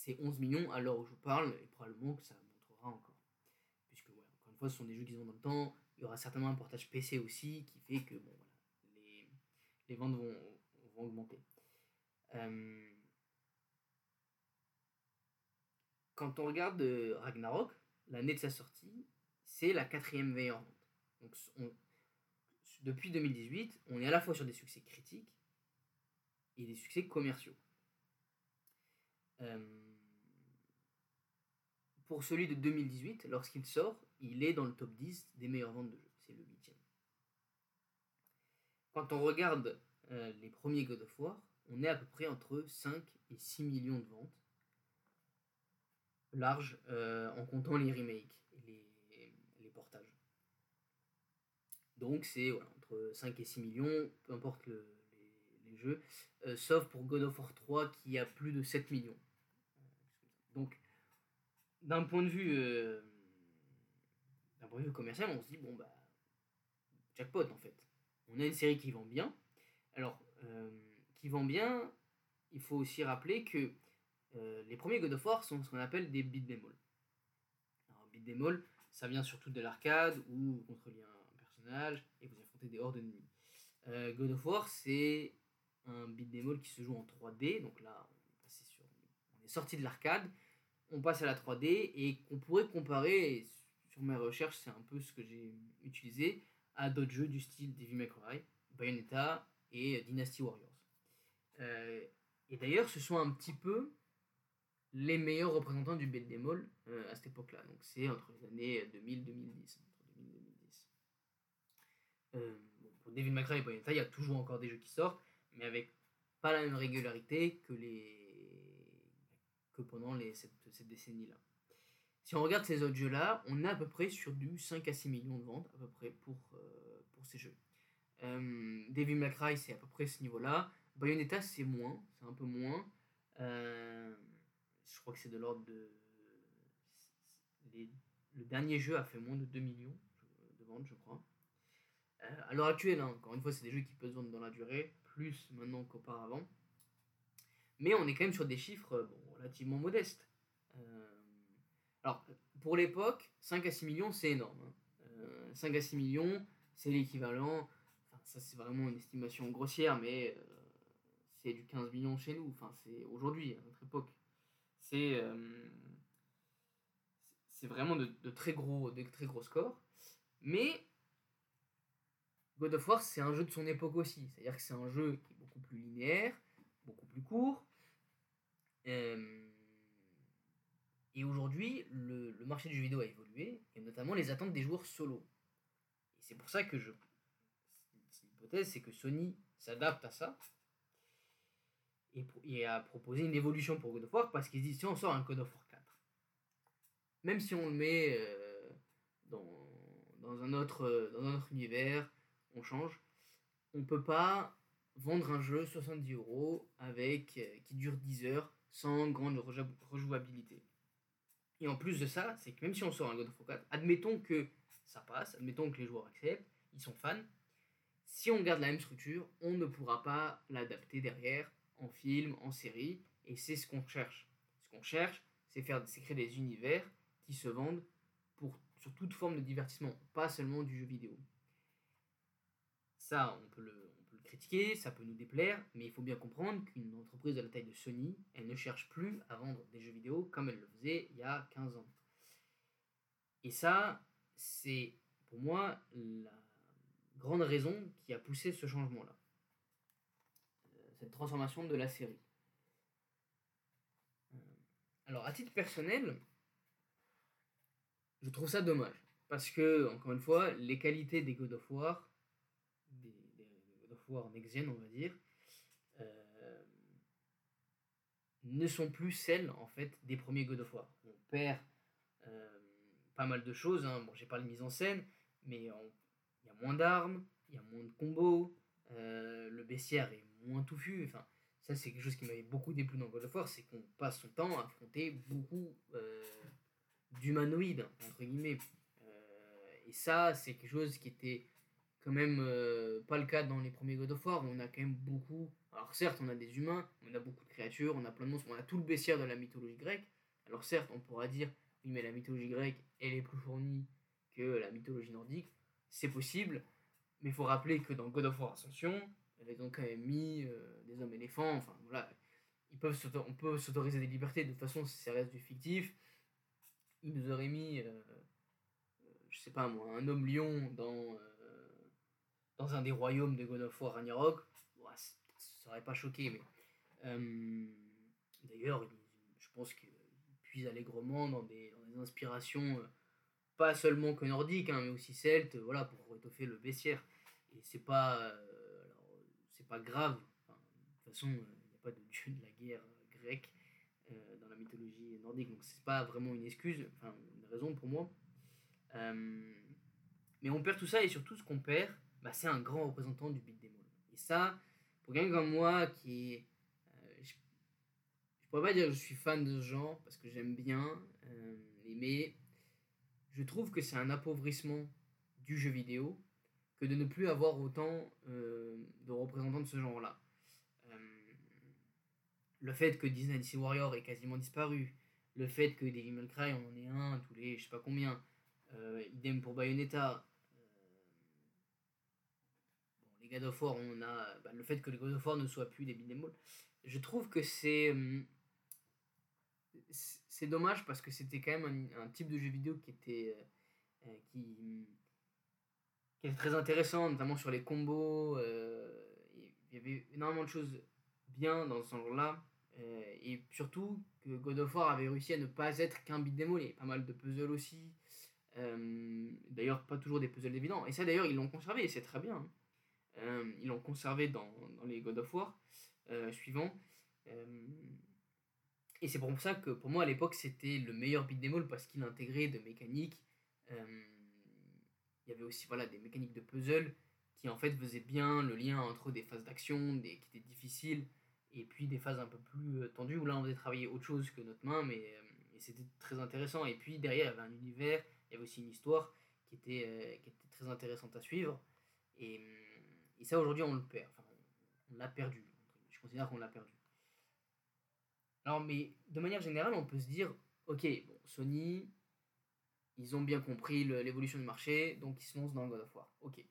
c'est 11 millions à l'heure où je parle, et probablement que ça montrera encore. Puisque, ouais, encore une fois, ce sont des jeux qui sont dans le temps, il y aura certainement un portage PC aussi, qui fait que bon, voilà, les, les ventes vont, vont augmenter. quand on regarde Ragnarok, l'année de sa sortie, c'est la quatrième meilleure vente. Donc, depuis 2018, on est à la fois sur des succès critiques et des succès commerciaux. Euh, pour celui de 2018, lorsqu'il sort, il est dans le top 10 des meilleures ventes de jeux. C'est le huitième. Quand on regarde euh, les premiers God of War, on est à peu près entre 5 et 6 millions de ventes. Large euh, en comptant les remakes Donc c'est entre 5 et 6 millions, peu importe les, jeux, euh, sauf pour God of War 3 qui a plus de 7 millions. Donc d'un point de vue euh, d'un point de vue commercial, on se dit bon bah jackpot en fait. On a une série qui vend bien. Alors euh, qui vend bien, il faut aussi rappeler que les premiers God of War sont ce qu'on appelle des beat them all. Alors beat all, ça vient surtout de l'arcade ou vous contrôlez un et vous affrontez des hordes ennemies. Euh, God of War, c'est un beat'em all qui se joue en 3D. Donc là, on est sorti de l'arcade, on passe à la 3D et qu'on pourrait comparer, sur mes recherches, c'est un peu ce que j'ai utilisé, à d'autres jeux du style Devil May Cry, Bayonetta et Dynasty Warriors. Euh, et d'ailleurs, ce sont un petit peu les meilleurs représentants du beat'em euh, à cette époque-là. Donc c'est entre les années 2000 2010. Euh, pour Devil May et Bayonetta, il y a toujours encore des jeux qui sortent, mais avec pas la même régularité que, les... que pendant les, cette, cette décennie-là. Si on regarde ces autres jeux-là, on est à peu près sur du 5 à 6 millions de ventes à peu près pour, euh, pour ces jeux. Euh, Devil May Cry, c'est à peu près ce niveau-là. Bayonetta, c'est moins, c'est un peu moins. Euh, je crois que c'est de l'ordre de. Le dernier jeu a fait moins de 2 millions de ventes, je crois. Euh, à l'heure actuelle, hein, encore une fois, c'est des jeux qui peuvent se vendre dans la durée, plus maintenant qu'auparavant. Mais on est quand même sur des chiffres relativement modestes. Euh, alors, pour l'époque, 5 à 6 millions, c'est énorme. 5 hein. à 6 millions, c'est l'équivalent. Ça, c'est vraiment une estimation grossière, mais c'est du 15 millions chez nous. Enfin, c'est aujourd'hui, à notre époque. C'est c'est vraiment de, très gros, de très gros scores. Mais God of War, c'est un jeu de son époque aussi. C'est-à-dire que c'est un jeu qui est beaucoup plus linéaire, beaucoup plus court. Euh, et aujourd'hui, le, marché du jeu vidéo a évolué, et notamment les attentes des joueurs solo. Et c'est pour ça que je. L'hypothèse, c'est que Sony s'adapte à ça et, a proposé une évolution pour God of War parce qu'ils disent si on sort un God of War 4, même si on le met euh, dans, dans, un autre, univers, on change. On peut pas vendre un jeu 70 euros avec euh, qui dure 10 heures sans grande rejouabilité. Et en plus de ça, c'est que même si on sort un God of War 4, admettons que ça passe, admettons que les joueurs acceptent, ils sont fans. Si on garde la même structure, on ne pourra pas l'adapter derrière en film, en série, et c'est ce qu'on cherche. Ce qu'on cherche, c'est créer des univers qui se vendent pour sur toute forme de divertissement, pas seulement du jeu vidéo. Ça, on peut, le, ça peut nous déplaire, mais il faut bien comprendre qu'une entreprise de la taille de Sony, elle ne cherche plus à vendre des jeux vidéo comme elle le faisait il y a 15 ans. Et ça, c'est pour moi la grande raison qui a poussé ce changement-là. Euh, cette transformation de la série. Euh, alors, à titre personnel, je trouve ça dommage. Parce que, encore une fois, les qualités des God of War, War next on va dire, euh, ne sont plus celles en fait des premiers God of War. On perd euh, pas mal de choses. Hein. Bon, j'ai pas de mise en scène, mais il y a moins d'armes, il y a moins de combos, euh, le bestiaire est moins touffu. Enfin, ça c'est quelque chose qui m'avait beaucoup déplu dans God of War, c'est qu'on passe son temps à affronter beaucoup d'humanoïdes entre guillemets. et ça, c'est quelque chose qui était quand même euh, pas le cas dans les premiers God of War, on a quand même beaucoup. Alors certes, on a des humains, on a beaucoup de créatures, on a plein de monstres, on a tout le bestiaire de la mythologie grecque. Alors certes, on pourra dire, oui, mais la mythologie grecque, elle est plus fournie que la mythologie nordique. C'est possible, mais il faut rappeler que dans God of War Ascension, ils ont quand même mis euh, des hommes éléphants, enfin voilà. Ils peuvent on peut s'autoriser des libertés, de toute façon, ça reste du fictif. Ils nous auraient mis, euh, je sais pas moi, un homme lion dans dans un des royaumes de God of War Ragnarok, ça aurait pas choqué, mais euh, d'ailleurs, je pense qu'il puise allègrement dans des, inspirations euh, pas seulement que nordiques, hein, mais aussi celtes, voilà, pour étoffer le bestiaire. Et c'est pas, euh, pas grave. de toute façon, il n'y a pas de dieu de la guerre grecque dans la mythologie nordique, donc c'est pas vraiment une excuse, enfin une raison pour moi. mais on perd tout ça et surtout ce qu'on perd, bah, c'est un grand représentant du beat démol. Et ça, pour quelqu'un comme moi qui est. Euh, je, je, pourrais pas dire que je suis fan de ce genre parce que j'aime bien, euh, mais je trouve que c'est un appauvrissement du jeu vidéo que de ne plus avoir autant euh, de représentants de ce genre-là. le fait que Disney DC Warrior ait quasiment disparu, le fait que Devil May on en ait un tous les je sais pas combien, idem pour Bayonetta, God of War, on a bah, le fait que les God of War ne soient plus des beat'em Je trouve que c'est hum, c'est dommage parce que c'était quand même un, type de jeu vidéo qui était euh, euh, qui, était très intéressant, notamment sur les combos. Euh, il y avait énormément de choses bien dans ce genre-là. et surtout que God of War avait réussi à ne pas être qu'un beat'em all. Il y avait pas mal de puzzles aussi. d'ailleurs, pas toujours des puzzles évidents. Et ça, d'ailleurs, ils l'ont conservé et c'est très bien. Hein. Euh, ils l'ont conservé dans, les God of War euh, suivants. Euh, et c'est pour ça que pour moi à l'époque c'était le meilleur beat'em all parce qu'il intégrait de mécaniques. il y avait aussi voilà, des mécaniques de puzzle qui en fait faisaient bien le lien entre des phases d'action qui étaient difficiles et puis des phases un peu plus tendues où là on faisait travailler autre chose que notre main mais c'était très intéressant et puis derrière il y avait un univers il y avait aussi une histoire qui était, qui était très intéressante à suivre et ça, aujourd'hui, on le perd. Enfin, on l'a perdu. Je considère qu'on l'a perdu. Alors, mais de manière générale, on peut se dire, ok, bon, Sony, ils ont bien compris l'évolution du marché, donc ils se lancent dans God of War. Ok.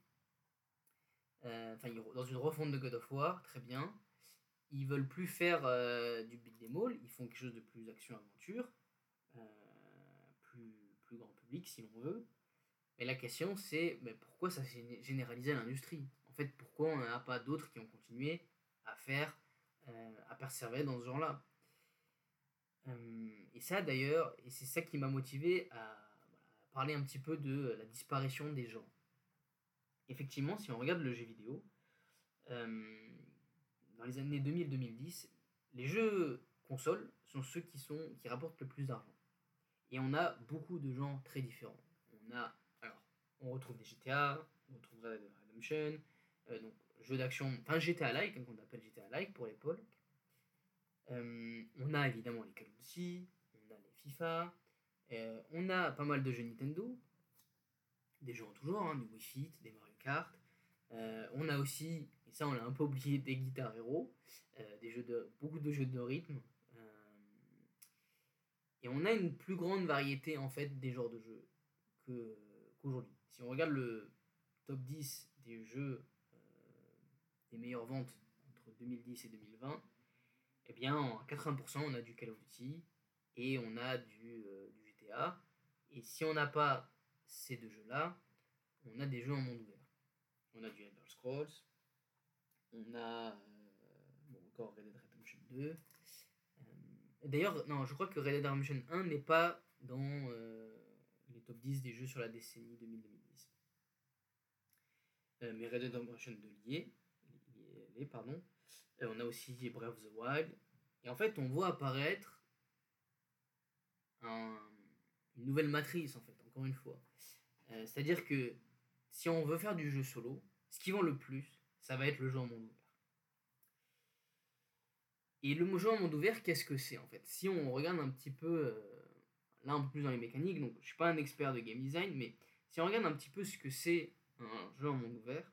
Euh, enfin, dans une refonte de God of War, très bien. Ils veulent plus faire euh, du beat them all, ils font quelque chose de plus action-aventure, euh, plus, plus grand public si l'on veut. Mais la question c'est, mais pourquoi ça s'est généralisé à l'industrie? Fait, pourquoi on n'en a pas d'autres qui ont continué à faire, euh, à persévérer dans ce genre-là euh, Et ça, d'ailleurs, et c'est ça qui m'a motivé à, parler un petit peu de la disparition des gens. Effectivement, si on regarde le jeu vidéo, euh, dans les années 2000-2010, les jeux consoles sont ceux qui, sont, qui rapportent le plus d'argent. Et on a beaucoup de gens très différents. On a, alors, on retrouve des GTA, on retrouve Red Redemption, euh, donc jeu d'action, enfin GTA-like, qu'on appelle GTA-like pour l'époque. Euh, on a évidemment les Call of Duty, on a les FIFA, euh, on a pas mal de jeux Nintendo, des jeux en tout genre, hein, du Wii Fit, des Mario Kart. on a aussi, et ça on l'a un peu oublié, des Guitar Hero, des jeux de, beaucoup de jeux de rythme. et on a une plus grande variété en fait des genres de jeux qu'aujourd'hui. si on regarde le top 10 des jeux meilleures ventes entre 2010 et 2020, eh bien, en 80%, on a du Call of Duty et on a du, euh, du GTA. Et si on n'a pas ces deux jeux-là, on a des jeux en monde ouvert. On a du Elder Scrolls, on a euh, encore Red Dead Redemption 2. Euh, D'ailleurs, non, je crois que Red Dead Redemption 1 n'est pas dans les top 10 des jeux sur la décennie 2000-2010. Euh, mais Red Dead Redemption 2 lié, pardon. On a aussi Breath of the Wild. Et en fait, on voit apparaître un, une nouvelle matrice, en fait, encore une fois. Euh, c'est-à-dire que si on veut faire du jeu solo, ce qui vend le plus, ça va être le jeu en monde ouvert. Et le jeu en monde ouvert, qu'est-ce que c'est en fait? Si on regarde un petit peu, euh, là un peu plus dans les mécaniques, donc je suis pas un expert de game design, mais si on regarde un petit peu ce que c'est un jeu en monde ouvert,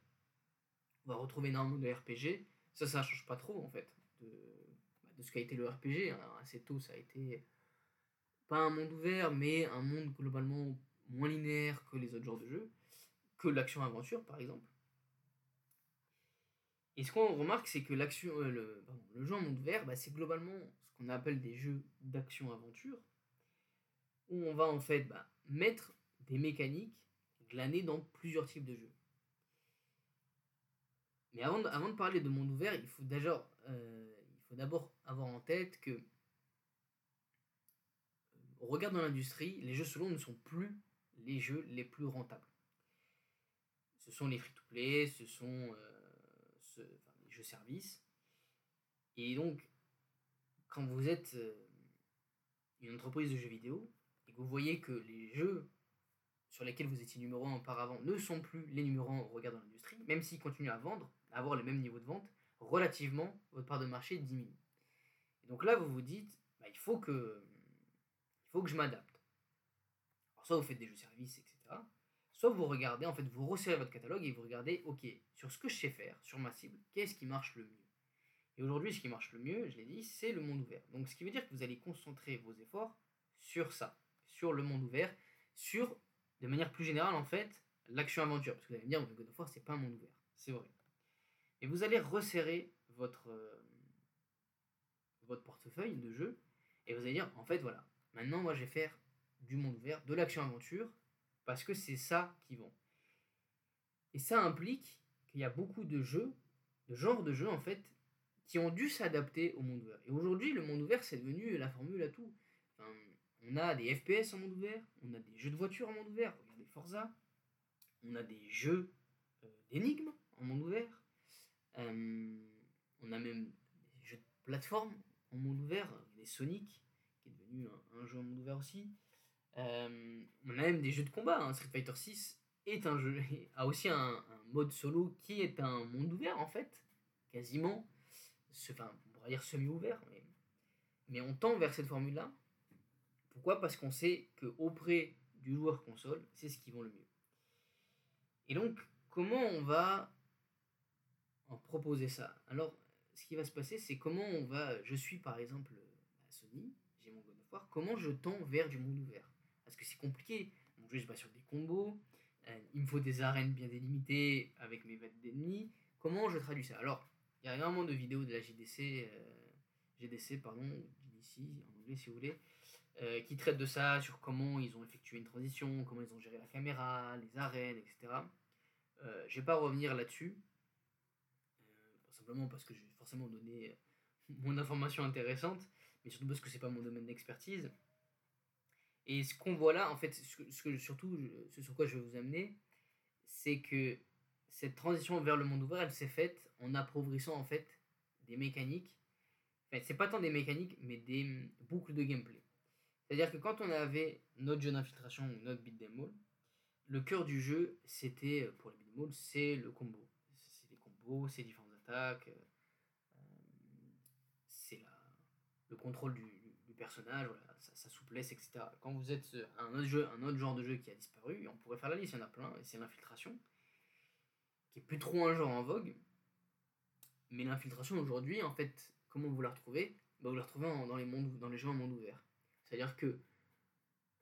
on va retrouver énormément de RPG. Ça, ça change pas trop en fait de, bah, ce qu'a été le RPG. Hein. assez tôt, ça a été pas un monde ouvert, mais un monde globalement moins linéaire que les autres genres de jeux, que l'action-aventure par exemple. Et ce qu'on remarque, c'est que l'action, euh, le, le, jeu en monde ouvert, bah, c'est globalement ce qu'on appelle des jeux d'action-aventure, où on va en fait bah, mettre des mécaniques glanées dans plusieurs types de jeux. Mais avant de, parler de monde ouvert, il faut d'abord euh, d'abord avoir en tête que, au regard de l'industrie, les jeux solo ne sont plus les jeux les plus rentables. Ce sont les free-to-play, ce sont euh, les jeux services. Et donc, quand vous êtes euh, une entreprise de jeux vidéo et que vous voyez que les jeux sur lesquels vous étiez numéro 1 auparavant ne sont plus les numéros 1 au regard de l'industrie, même s'ils continuent à vendre, avoir le même niveau de vente, relativement, votre part de marché diminue. Et donc là, vous vous dites, bah, il, faut que, il faut que je m'adapte. soit vous faites des jeux services, etc. Soit vous regardez, en fait, vous resserrez votre catalogue et vous regardez, ok, sur ce que je sais faire, sur ma cible, qu'est-ce qui marche le mieux? Et aujourd'hui, ce qui marche le mieux, je l'ai dit, c'est le monde ouvert. Donc ce qui veut dire que vous allez concentrer vos efforts sur ça, sur le monde ouvert, sur, de manière plus générale, en fait, l'action-aventure. Parce que vous allez me dire, God of War, c'est pas un monde ouvert. C'est vrai. Et vous allez resserrer votre, euh, votre portefeuille de jeu et vous allez dire en fait voilà, maintenant moi je vais faire du monde ouvert, de l'action-aventure, parce que c'est ça qui vont. Et ça implique qu'il y a beaucoup de jeux, de genres de jeux en fait, qui ont dû s'adapter au monde ouvert. Et aujourd'hui, le monde ouvert, c'est devenu la formule à tout. on a des FPS en monde ouvert, on a des jeux de voiture en monde ouvert, regardez Forza, on a des jeux euh, d'énigmes en monde ouvert, on a même des jeux de plateforme en monde ouvert, des Sonic, qui est devenu un, jeu en monde ouvert aussi. Euh, on a même des jeux de combat, hein. Street Fighter 6 est un jeu, a aussi un, mode solo qui est un monde ouvert en fait, quasiment, enfin on pourrait dire semi-ouvert, mais, on tend vers cette formule-là. Pourquoi? Parce qu'on sait que auprès du joueur console, c'est ce qui vend le mieux. Et donc, comment on va en proposer ça. Alors, ce qui va se passer, c'est comment on va. Je suis par exemple à Sony, j'ai mon God of comment je tends vers du monde ouvert? Parce que c'est compliqué. Mon jeu se sur des combos, euh, il me faut des arènes bien délimitées avec mes bêtes d'ennemis. Comment je traduis ça? Alors, il y a énormément de vidéos de la euh, GDC, pardon, ici en anglais si vous voulez, euh, qui traitent de ça, sur comment ils ont effectué une transition, comment ils ont géré la caméra, les arènes, etc. je vais pas revenir là-dessus simplement parce que je vais forcément donner euh, mon information intéressante, mais surtout parce que c'est pas mon domaine d'expertise. Et ce qu'on voit là, en fait, ce que, surtout, ce sur quoi je vais vous amener, c'est que cette transition vers le monde ouvert, elle s'est faite en appauvrissant en fait des mécaniques. Enfin, c'est pas tant des mécaniques, mais des hum, boucles de gameplay. C'est-à-dire que quand on avait notre jeu d'infiltration ou notre beat'em all, le cœur du jeu, c'était, euh, pour les beat'em all, c'est le combo. C'est les combos, c'est différents attaque, euh, c'est le contrôle du, personnage, sa, souplesse, etc. Quand vous êtes un autre, jeu, un autre genre de jeu qui a disparu, on pourrait faire la liste, il y en a plein, et c'est l'infiltration, qui est plus trop un genre en vogue. Mais l'infiltration aujourd'hui, en fait, comment vous la retrouvez? Bah, Vous la retrouvez dans, les dans les jeux en monde ouvert. C'est-à-dire que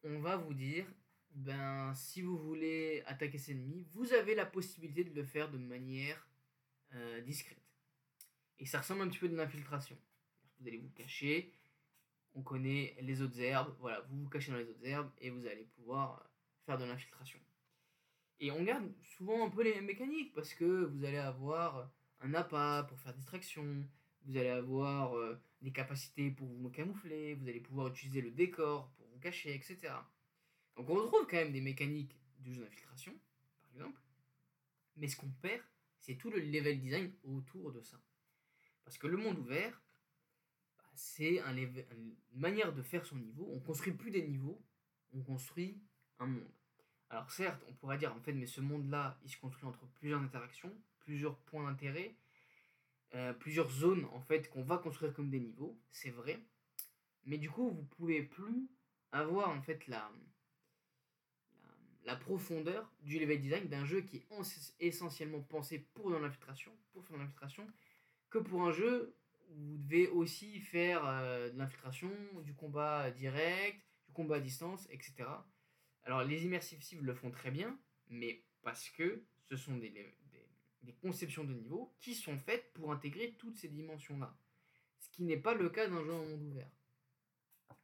on va vous dire, ben si vous voulez attaquer cet ennemi, vous avez la possibilité de le faire de manière euh, discrète. Et ça ressemble un petit peu de l'infiltration. Vous allez vous cacher, on connaît les autres herbes, voilà, vous vous cachez dans les autres herbes et vous allez pouvoir faire de l'infiltration. Et on garde souvent un peu les mêmes mécaniques parce que vous allez avoir un appât pour faire distraction, vous allez avoir euh, des capacités pour vous camoufler, vous allez pouvoir utiliser le décor pour vous cacher, etc. Donc on retrouve quand même des mécaniques du jeu d'infiltration, par exemple, mais ce qu'on perd, c'est tout le level design autour de ça. Parce que le monde ouvert, bah, c'est un une manière de faire son niveau. On construit plus des niveaux, on construit un monde. Alors certes, on pourrait dire en fait, mais ce monde-là, il se construit entre plusieurs interactions, plusieurs points d'intérêt, euh, plusieurs zones en fait qu'on va construire comme des niveaux, c'est vrai. Mais du coup, vous pouvez plus avoir en fait la, la, profondeur du level design d'un jeu qui est essentiellement pensé pour l'infiltration, pour faire l'infiltration, que pour un jeu où vous devez aussi faire euh, de l'infiltration, du combat direct, du combat à distance, etc. Alors les immersives le font très bien, mais parce que ce sont des, conceptions de niveau qui sont faites pour intégrer toutes ces dimensions-là. Ce qui n'est pas le cas d'un jeu en monde ouvert.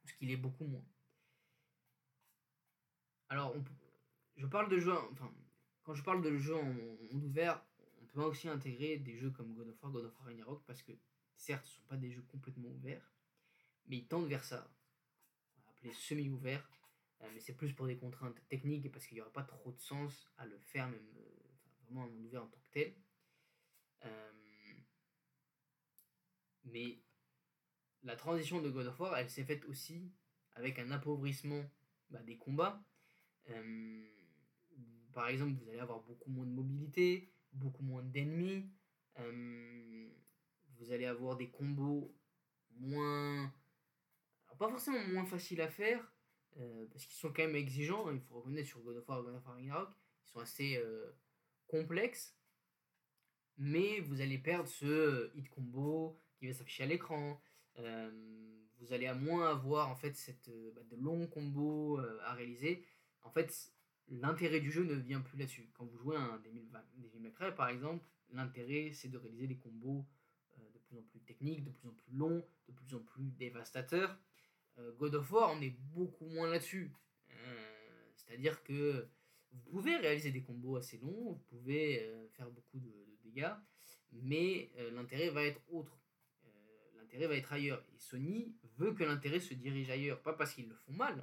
Ce qu'il est beaucoup moins. Alors, je parle de jeux, enfin, quand je parle de jeux en monde ouvert, on peut aussi intégrer des jeux comme God of War, God of War Ragnarok, parce que certes, ce ne sont pas des jeux complètement ouverts, mais ils tendent vers ça. On va appeler semi-ouvert, euh, mais c'est plus pour des contraintes techniques parce qu'il n'y aura pas trop de sens à le faire, même euh, vraiment un monde ouvert en tant que tel. Euh, mais la transition de God of War, elle s'est faite aussi avec un appauvrissement bah, des combats. Par exemple, vous allez avoir beaucoup moins de mobilité, beaucoup moins d'ennemis. vous allez avoir des combos moins. pas forcément moins faciles à faire, euh, parce qu'ils sont quand même exigeants, hein, il faut reconnaître sur God of War God of War Ragnarok, ils sont assez euh, complexes, mais vous allez perdre ce hit combo qui va s'afficher à l'écran, euh, vous allez à moins avoir en fait cette, bah, de longs combos à réaliser. En fait, l'intérêt du jeu ne vient plus là-dessus. Quand vous jouez à un Devil May Cry par exemple, l'intérêt c'est de réaliser des combos de plus en plus techniques, de plus en plus longs, de plus en plus dévastateurs. Euh, God of War, on est beaucoup moins là-dessus. Euh, c'est-à-dire que vous pouvez réaliser des combos assez longs, vous pouvez euh, faire beaucoup de, dégâts, mais l'intérêt va être autre. l'intérêt va être ailleurs. Et Sony veut que l'intérêt se dirige ailleurs, pas parce qu'ils le font mal,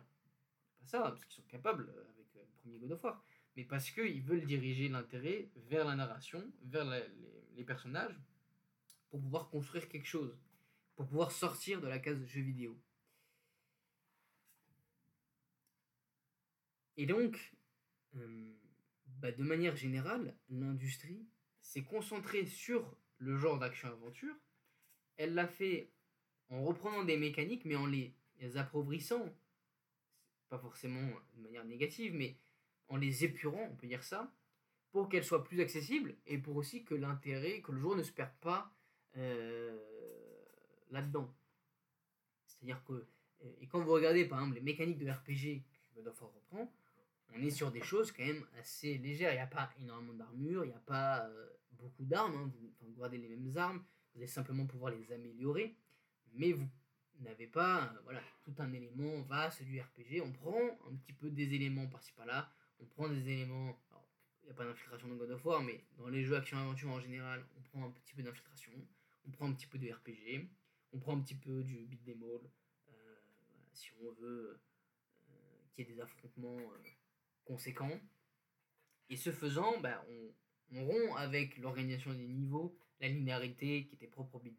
pas ça, parce qu'ils sont capables premier God mais parce qu'ils veulent diriger l'intérêt vers la narration, vers les, personnages, pour pouvoir construire quelque chose, pour pouvoir sortir de la case jeu vidéo. Et donc, euh, bah, de manière générale, l'industrie s'est concentrée sur le genre d'action-aventure. Elle l'a fait en reprenant des mécaniques, mais en les, appauvrissant, pas forcément de manière négative, mais en les épurant, on peut dire ça, pour qu'elles soient plus accessibles et pour aussi que l'intérêt, que le joueur ne se perde pas euh, là-dedans. C'est-à-dire que, et quand vous regardez par exemple les mécaniques de RPG que reprend, on est sur des choses quand même assez légères. Il n'y a pas énormément d'armure, il n'y a pas euh, beaucoup d'armes. Hein. Vous, les mêmes armes, vous allez simplement pouvoir les améliorer. Mais vous n'avez pas euh, voilà, tout un élément vaste du RPG. On prend un petit peu des éléments par-ci par-là. On prend des éléments. il n'y a pas d'infiltration dans God of War, mais dans les jeux action-aventure en général, on prend un petit peu d'infiltration. On prend un petit peu de RPG. On prend un petit peu du beat them all. Euh, si on veut qu'il y ait des affrontements conséquent. Et ce faisant, bah, on, rompt avec l'organisation des niveaux, la linéarité qui était propre au beat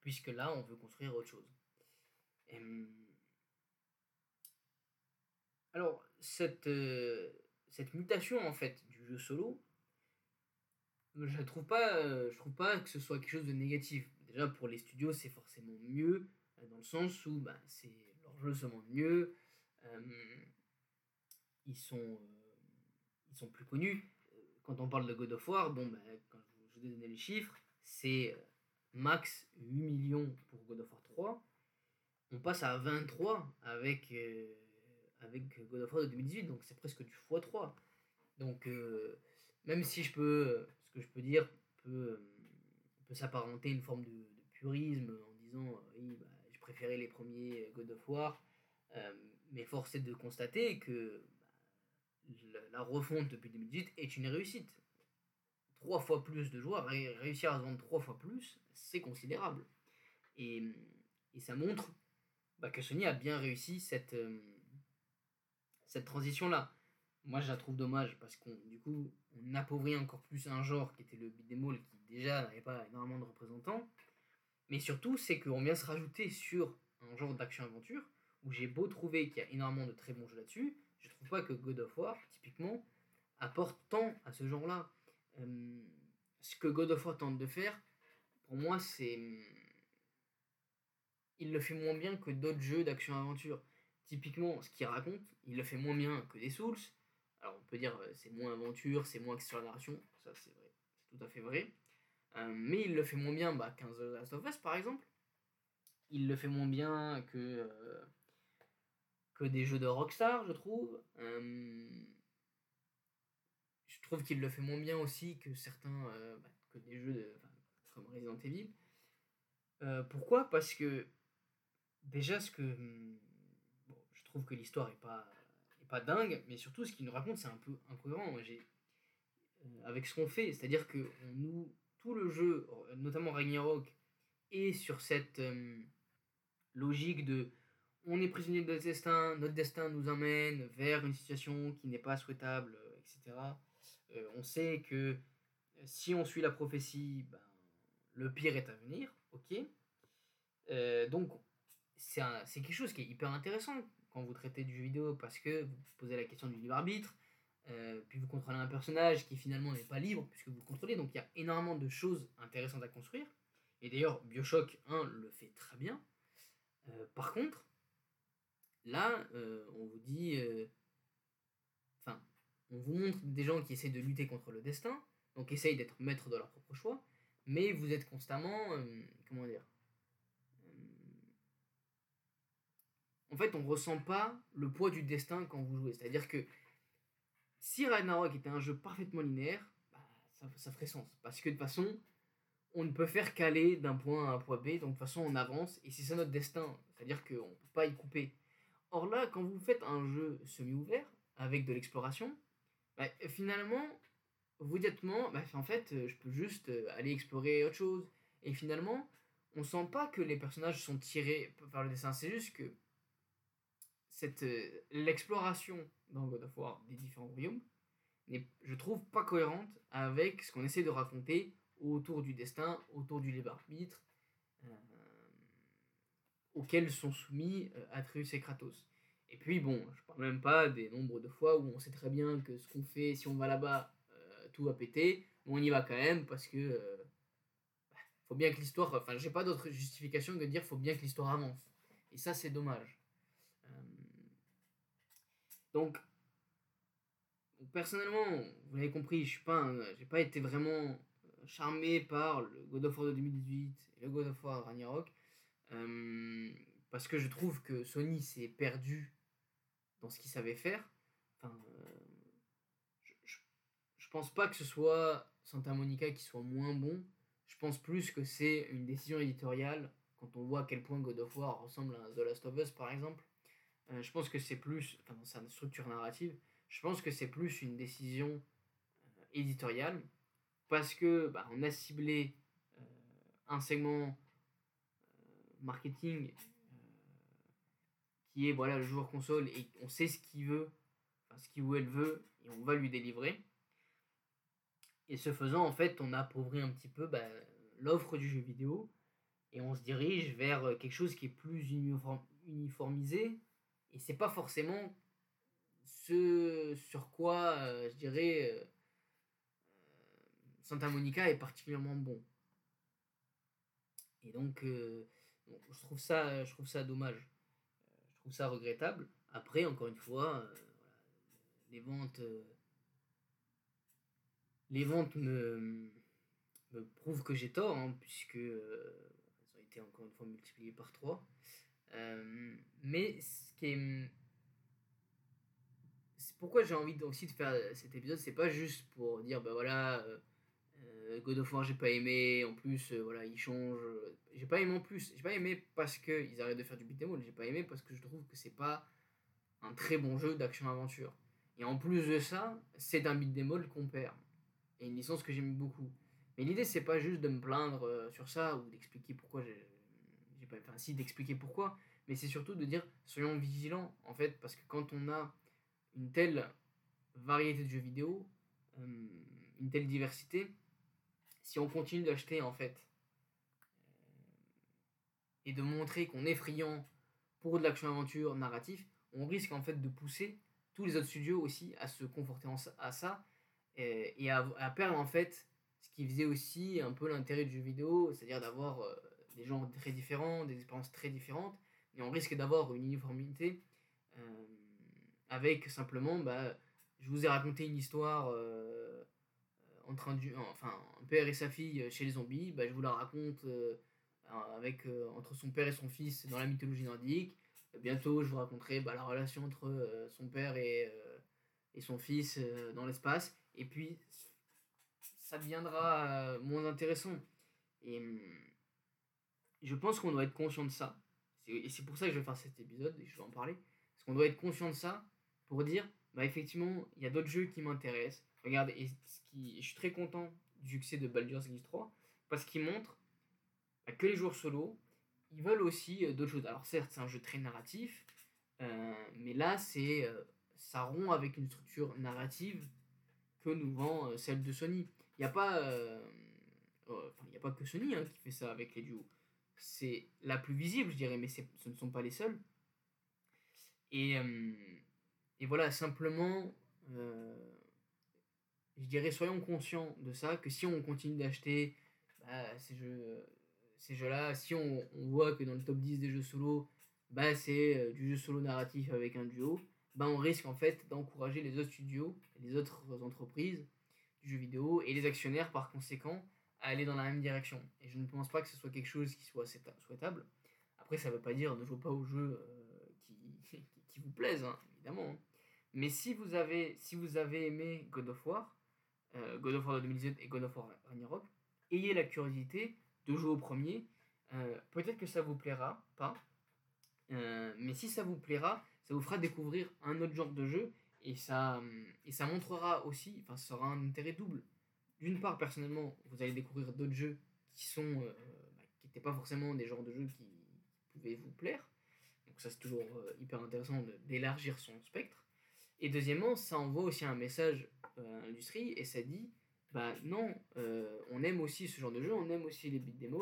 puisque là, on veut construire autre chose. alors, cette, euh, cette mutation, en fait, du jeu solo, je ne trouve, pas, euh, je trouve pas que ce soit quelque chose de négatif. Déjà, pour les studios, c'est forcément mieux, euh, dans le sens où bah, c'est leur jeu se montre mieux ils sont, ils sont plus connus. Quand on parle de God of War, bon, bah, je vous ai donné les chiffres, c'est max 8 millions pour God of War 3. On passe à 23 avec, avec God of War de 2018, donc c'est presque du x3. Donc, même si je peux, ce que je peux dire peut, peut s'apparenter à une forme de, purisme en disant oui, bah, je préférais les premiers God of War, mais force est de constater que la refonte depuis 2018 est une réussite. Trois fois plus de joueurs, réussir à vendre trois fois plus, c'est considérable. Et, et, ça montre bah, que Sony a bien réussi cette, euh, cette transition-là. Moi, je la trouve dommage parce qu'on, du appauvrit encore plus un genre qui était le beat'em all qui déjà n'avait pas énormément de représentants. Mais surtout, c'est qu'on vient se rajouter sur un genre d'action-aventure où j'ai beau trouver qu'il y a énormément de très bons jeux là-dessus, je trouve pas que God of War, typiquement, apporte tant à ce genre-là. Euh, ce que God of War tente de faire, pour moi, c'est. Il le fait moins bien que d'autres jeux d'action-aventure. Typiquement, ce qu'il raconte, il le fait moins bien que des Souls. Alors, on peut dire euh, c'est moins aventure, c'est moins la narration, ça c'est vrai, c'est tout à fait vrai. Euh, mais il le fait moins bien bah, qu'un The Last of Us par exemple. Il le fait moins bien que, euh, que des jeux de Rockstar, je trouve. je trouve qu'il le fait moins bien aussi que certains. Bah, que des jeux de, comme Resident Evil. pourquoi? Parce que déjà, ce que. Trouve que l'histoire est pas pas dingue, mais surtout ce qu'il nous raconte, c'est un peu incohérent. J'ai, euh, avec ce qu'on fait, c'est-à-dire que nous, tout le jeu, notamment Ragnarok, est sur cette euh, logique de on est prisonnier de destin, notre destin nous emmène vers une situation qui n'est pas souhaitable, euh, etc. on sait que si on suit la prophétie, ben, le pire est à venir, ok Donc, c'est quelque chose qui est hyper intéressant quand vous traitez du jeu vidéo parce que vous posez la question du libre arbitre, euh, puis vous contrôlez un personnage qui finalement n'est pas libre puisque vous le contrôlez, donc il y a énormément de choses intéressantes à construire. Et d'ailleurs, Bioshock 1 le fait très bien. Euh, par contre, là, euh, on vous dit. Enfin, on vous montre des gens qui essaient de lutter contre le destin, donc essayent d'être maîtres de leur propre choix, mais vous êtes constamment. comment dire en fait, on ressent pas le poids du destin quand vous jouez. C'est-à-dire que si Ragnarok était un jeu parfaitement linéaire, bah, ça, ferait sens. Parce que de toute façon, on ne peut faire qu'aller d'un point A à un point B, donc de toute façon on avance, et c'est ça notre destin. C'est-à-dire qu'on ne peut pas y couper. Or là, quand vous faites un jeu semi-ouvert, avec de l'exploration, bah, finalement, vous dites, bah, en fait, je peux juste euh, aller explorer autre chose. Et finalement, on sent pas que les personnages sont tirés par le dessin, c'est juste que cette euh, l'exploration dans God of War des différents royaumes n'est, je trouve, pas cohérente avec ce qu'on essaie de raconter autour du destin, autour du libre arbitre, euh, auquel sont soumis euh, Atreus et Kratos. Et puis bon, je parle même pas des nombres de fois où on sait très bien que ce qu'on fait, si on va là-bas, tout va péter, mais on y va quand même parce que bah, faut bien que l'histoire, enfin j'ai pas d'autre justification que de dire faut bien que l'histoire avance. Et ça c'est dommage. Donc, personnellement, vous l'avez compris, je suis pas, pas été vraiment charmé par le God of War de 2018 et le God of War Ragnarok, euh, parce que je trouve que Sony s'est perdu dans ce qu'il savait faire. Enfin, euh, je, je, pense pas que ce soit Santa Monica qui soit moins bon. Je pense plus que c'est une décision éditoriale quand on voit à quel point God of War ressemble à The Last of Us par exemple. Euh, je pense que c'est plus, enfin dans structure narrative, je pense que c'est plus une décision euh, éditoriale parce que bah, on a ciblé euh, un segment marketing qui est voilà le joueur console et on sait ce qu'il veut, ce qu'il ou elle veut et on va lui délivrer. Et ce faisant, en fait, on appauvrit un petit peu bah, l'offre du jeu vidéo et on se dirige vers quelque chose qui est plus uniformisé, et c'est pas forcément ce sur quoi, euh, je dirais, euh, Santa Monica est particulièrement bon. Et donc, euh, je, trouve ça, je trouve ça dommage. Je trouve ça regrettable. Après, encore une fois, les ventes, les ventes me, me prouvent que j'ai tort, hein, puisque elles ont été encore une fois multipliées par 3. Euh, mais ce qui est. C'est pourquoi j'ai envie aussi de faire cet épisode, c'est pas juste pour dire, bah voilà, euh, God of War j'ai pas aimé, en plus, euh, voilà, il change. J'ai pas aimé en plus, j'ai pas aimé parce qu'ils arrêtent de faire du beat'em all, j'ai pas aimé parce que je trouve que c'est pas un très bon jeu d'action-aventure. Et en plus de ça, c'est un beat'em all qu'on perd. Et une licence que j'aime beaucoup. Mais l'idée, c'est pas juste de me plaindre sur ça ou d'expliquer pourquoi j'ai enfin d'expliquer pourquoi, mais c'est surtout de dire soyons vigilants en fait, parce que quand on a une telle variété de jeux vidéo, une telle diversité, si on continue d'acheter en fait et de montrer qu'on est friand pour de l'action-aventure narratif, on risque en fait de pousser tous les autres studios aussi à se conforter à ça et, à, perdre en fait ce qui faisait aussi un peu l'intérêt du jeu vidéo, c'est-à-dire d'avoir euh, des gens très différents, des expériences très différentes, et on risque d'avoir une uniformité euh, avec simplement, bah, je vous ai raconté une histoire euh, entre un, enfin, un père et sa fille chez les zombies, bah, je vous la raconte avec, entre son père et son fils dans la mythologie nordique. Bientôt, je vous raconterai bah, la relation entre son père et, et son fils dans l'espace. Et puis, ça deviendra moins intéressant. Et hum, je pense qu'on doit être conscient de ça. Et c'est pour ça que je vais faire cet épisode et je vais en parler. Parce qu'on doit être conscient de ça pour dire, bah effectivement, il y a d'autres jeux qui m'intéressent. Regarde, je suis très content du succès de Baldur's Gate 3 parce qu'il montre bah, que les joueurs solo, ils veulent aussi euh, d'autres choses. Alors certes, c'est un jeu très narratif, euh, mais là, c'est euh, ça rompt avec une structure narrative que nous vend celle de Sony. Il n'y a pas, il a pas que Sony hein, qui fait ça avec les duos c'est la plus visible, je dirais, mais ce ne sont pas les seuls. Et, euh, et voilà, simplement, euh, je dirais, soyons conscients de ça, que si on continue d'acheter bah, ces jeux ces jeux-là, si on, on, voit que dans le top 10 des jeux solo, bah, c'est euh, du jeu solo narratif avec un duo, bah, on risque en fait d'encourager les autres studios, les autres entreprises du jeu vidéo et les actionnaires par conséquent aller dans la même direction. Et je ne pense pas que ce soit quelque chose qui soit souhaitable. Après, ça ne veut pas dire ne jouez pas aux jeux euh, qui, vous plaisent, hein, évidemment. Hein. Mais si vous, avez, si vous avez aimé God of War, euh, God of War de 2018 et God of War Ragnarok, ayez la curiosité de jouer au premier. Euh, peut-être que ça vous plaira pas, mais si ça vous plaira, ça vous fera découvrir un autre genre de jeu et ça, et ça montrera aussi, enfin, ça aura un intérêt double d'une part, personnellement, vous allez découvrir d'autres jeux qui sont euh, bah, qui n'étaient pas forcément des genres de jeux qui pouvaient vous plaire. Donc ça, c'est toujours euh, hyper intéressant d'élargir son spectre. Et deuxièmement, ça envoie aussi un message euh, à l'industrie et ça dit, bah non, on aime aussi ce genre de jeu, on aime aussi les beat them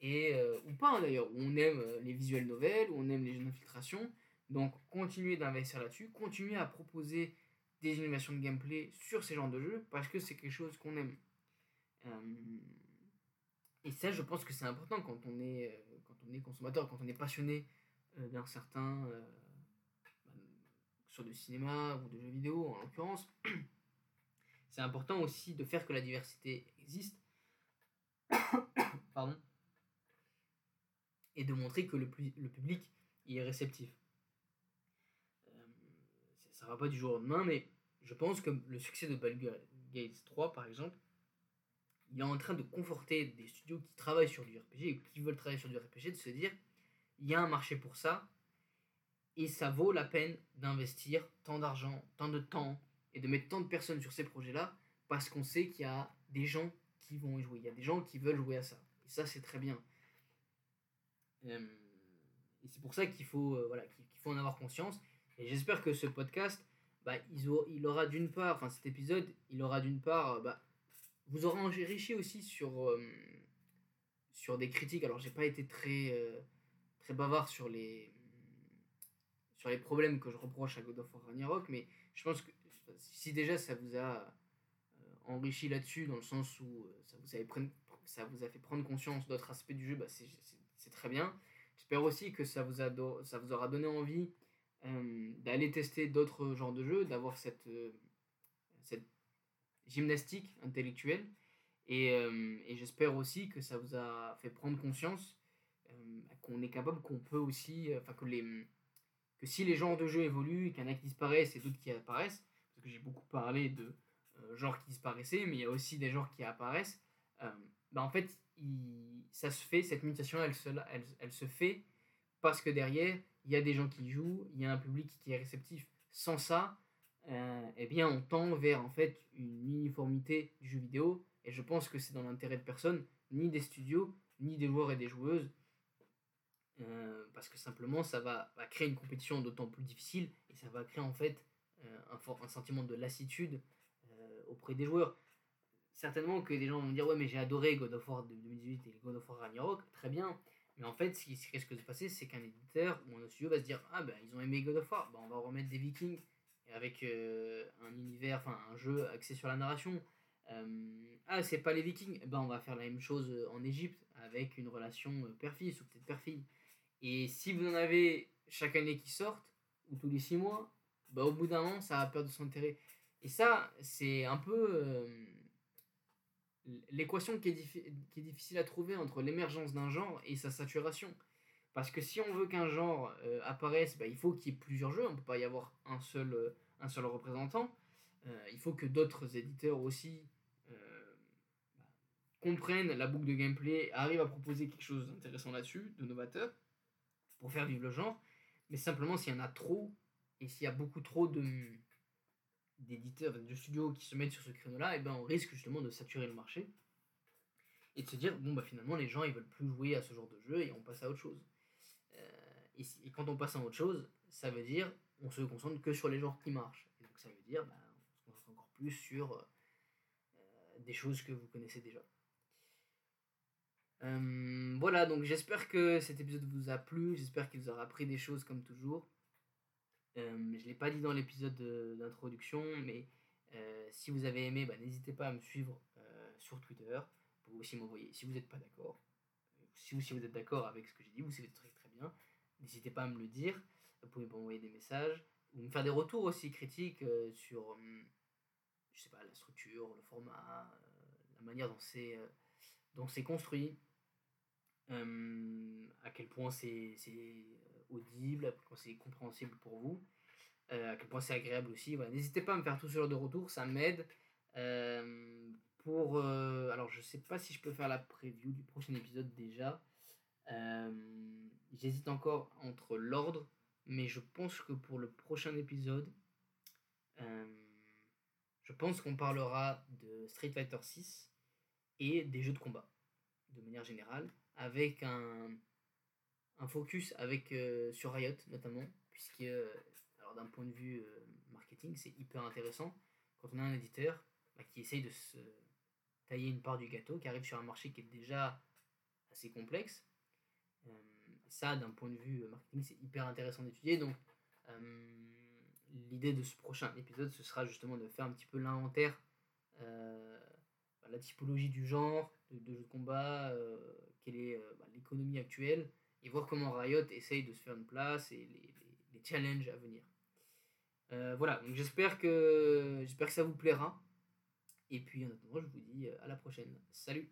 et ou pas d'ailleurs, on aime les visuels novels, on aime les jeux d'infiltration. Donc continuez d'investir là-dessus, continuez à proposer des innovations de gameplay sur ces genres de jeux parce que c'est quelque chose qu'on aime. Euh, et ça, je pense que c'est important quand on est, euh, quand on est consommateur, quand on est passionné euh, d'un certain. Sur du cinéma ou de jeux vidéo en l'occurrence. c'est important aussi de faire que la diversité existe. Et de montrer que le, le public y est réceptif va pas du jour au lendemain, mais je pense que le succès de Baldur's Gate 3, par exemple, il est en train de conforter des studios qui travaillent sur du RPG et qui veulent travailler sur du RPG, de se dire, il y a un marché pour ça, et ça vaut la peine d'investir tant d'argent, tant de temps, et de mettre tant de personnes sur ces projets-là, parce qu'on sait qu'il y a des gens qui vont y jouer, il y a des gens qui veulent jouer à ça. Et ça, c'est très bien. Euh, et c'est pour ça qu'il faut, euh, voilà, qu'il faut en avoir conscience. Et j'espère que ce podcast, bah, il, aura d'une part, enfin cet épisode, il aura d'une part, euh, bah, vous aurez enrichi aussi sur, euh, sur des critiques. Alors j'ai pas été très, euh, très bavard sur les, sur les problèmes que je reproche à God of War Ragnarok, mais je pense que si déjà ça vous a enrichi là-dessus, dans le sens où ça vous, ça vous a fait prendre conscience d'autres aspects du jeu, bah, c'est très bien. J'espère aussi que ça vous, ça vous aura donné envie euh, d'aller tester d'autres genres de jeux, d'avoir cette, euh, cette gymnastique intellectuelle. Et, euh, et j'espère aussi que ça vous a fait prendre conscience qu'on est capable, qu'on peut aussi, enfin que, les, que si les genres de jeux évoluent, qu'il y en a qui disparaissent et d'autres qui apparaissent, parce que j'ai beaucoup parlé de genres qui disparaissaient, mais il y a aussi des genres qui apparaissent, bah en fait, ça se fait, cette mutation, elle se, elle, elle se fait parce que derrière, il y a des gens qui jouent, il y a un public qui est réceptif. Sans ça, euh, eh bien, on tend vers en fait une uniformité du jeu vidéo. Et je pense que c'est dans l'intérêt de personne, ni des studios, ni des joueurs et des joueuses. Euh, parce que simplement, ça va, créer une compétition d'autant plus difficile et ça va créer en fait un, un, sentiment de lassitude auprès des joueurs. Certainement que des gens vont dire Ouais, mais j'ai adoré God of War de 2018 et God of War Ragnarok, très bien. Mais en fait, ce qui risque de se passer, c'est qu'un éditeur ou un studio va se dire Ah ben ils ont aimé God of War, ben, on va remettre des Vikings avec un univers, enfin un jeu axé sur la narration. ah, c'est pas les Vikings, ben on va faire la même chose en Égypte avec une relation père-fils ou peut-être père-fille. Et si vous en avez chaque année qui sortent, ou tous les six mois, bah, au bout d'un an, ça va perdre son intérêt. Et ça, c'est un peu euh, l'équation qui, est difficile à trouver entre l'émergence d'un genre et sa saturation. Parce que si on veut qu'un genre euh, apparaisse, bah, il faut qu'il y ait plusieurs jeux, on ne peut pas y avoir un seul, euh, un seul représentant. il faut que d'autres éditeurs aussi bah, comprennent la boucle de gameplay, arrivent à proposer quelque chose d'intéressant là-dessus, de novateur, pour faire vivre le genre. Mais simplement, s'il y en a trop, et s'il y a beaucoup trop de d'éditeurs, de studios qui se mettent sur ce créneau-là, et eh ben on risque justement de saturer le marché et de se dire bon bah finalement les gens ils veulent plus jouer à ce genre de jeu et on passe à autre chose. Euh, et, quand on passe à autre chose, ça veut dire on se concentre que sur les genres qui marchent. Donc ça veut dire bah, on se concentre encore plus sur euh, des choses que vous connaissez déjà. Euh, voilà, donc j'espère que cet épisode vous a plu, j'espère qu'il vous aura appris des choses comme toujours. Euh, je ne l'ai pas dit dans l'épisode d'introduction, mais euh, si vous avez aimé, bah, n'hésitez pas à me suivre sur Twitter pour aussi m'envoyer si vous n'êtes pas d'accord. Si, si vous êtes d'accord avec ce que j'ai dit, vous savez très très bien, n'hésitez pas à me le dire. Vous pouvez m'envoyer des messages ou me faire des retours aussi critiques sur je sais pas, la structure, le format, la manière dont c'est dont c'est construit. Euh, à quel point c'est audible, à quel point c'est compréhensible pour vous, euh, à quel point c'est agréable aussi. N'hésitez pas à me faire tout ce genre de retour, ça m'aide. Euh, pour, alors je sais pas si je peux faire la preview du prochain épisode déjà. J'hésite encore entre l'ordre, mais je pense que pour le prochain épisode, je pense qu'on parlera de Street Fighter 6 et des jeux de combat de manière générale avec un, un focus avec, euh, sur Riot notamment, puisque alors d'un point de vue euh, marketing, c'est hyper intéressant quand on a un éditeur bah, qui essaye de se tailler une part du gâteau, qui arrive sur un marché qui est déjà assez complexe. Euh, ça, d'un point de vue marketing, c'est hyper intéressant d'étudier. Donc, l'idée de ce prochain épisode, ce sera justement de faire un petit peu l'inventaire, bah, la typologie du genre, de, de jeux de combat, quelle est euh, bah, l'économie actuelle et voir comment Riot essaye de se faire une place et les, challenges à venir. Euh, voilà, donc j'espère que, j'espère que ça vous plaira. Et puis en attendant, je vous dis euh, à la prochaine. Salut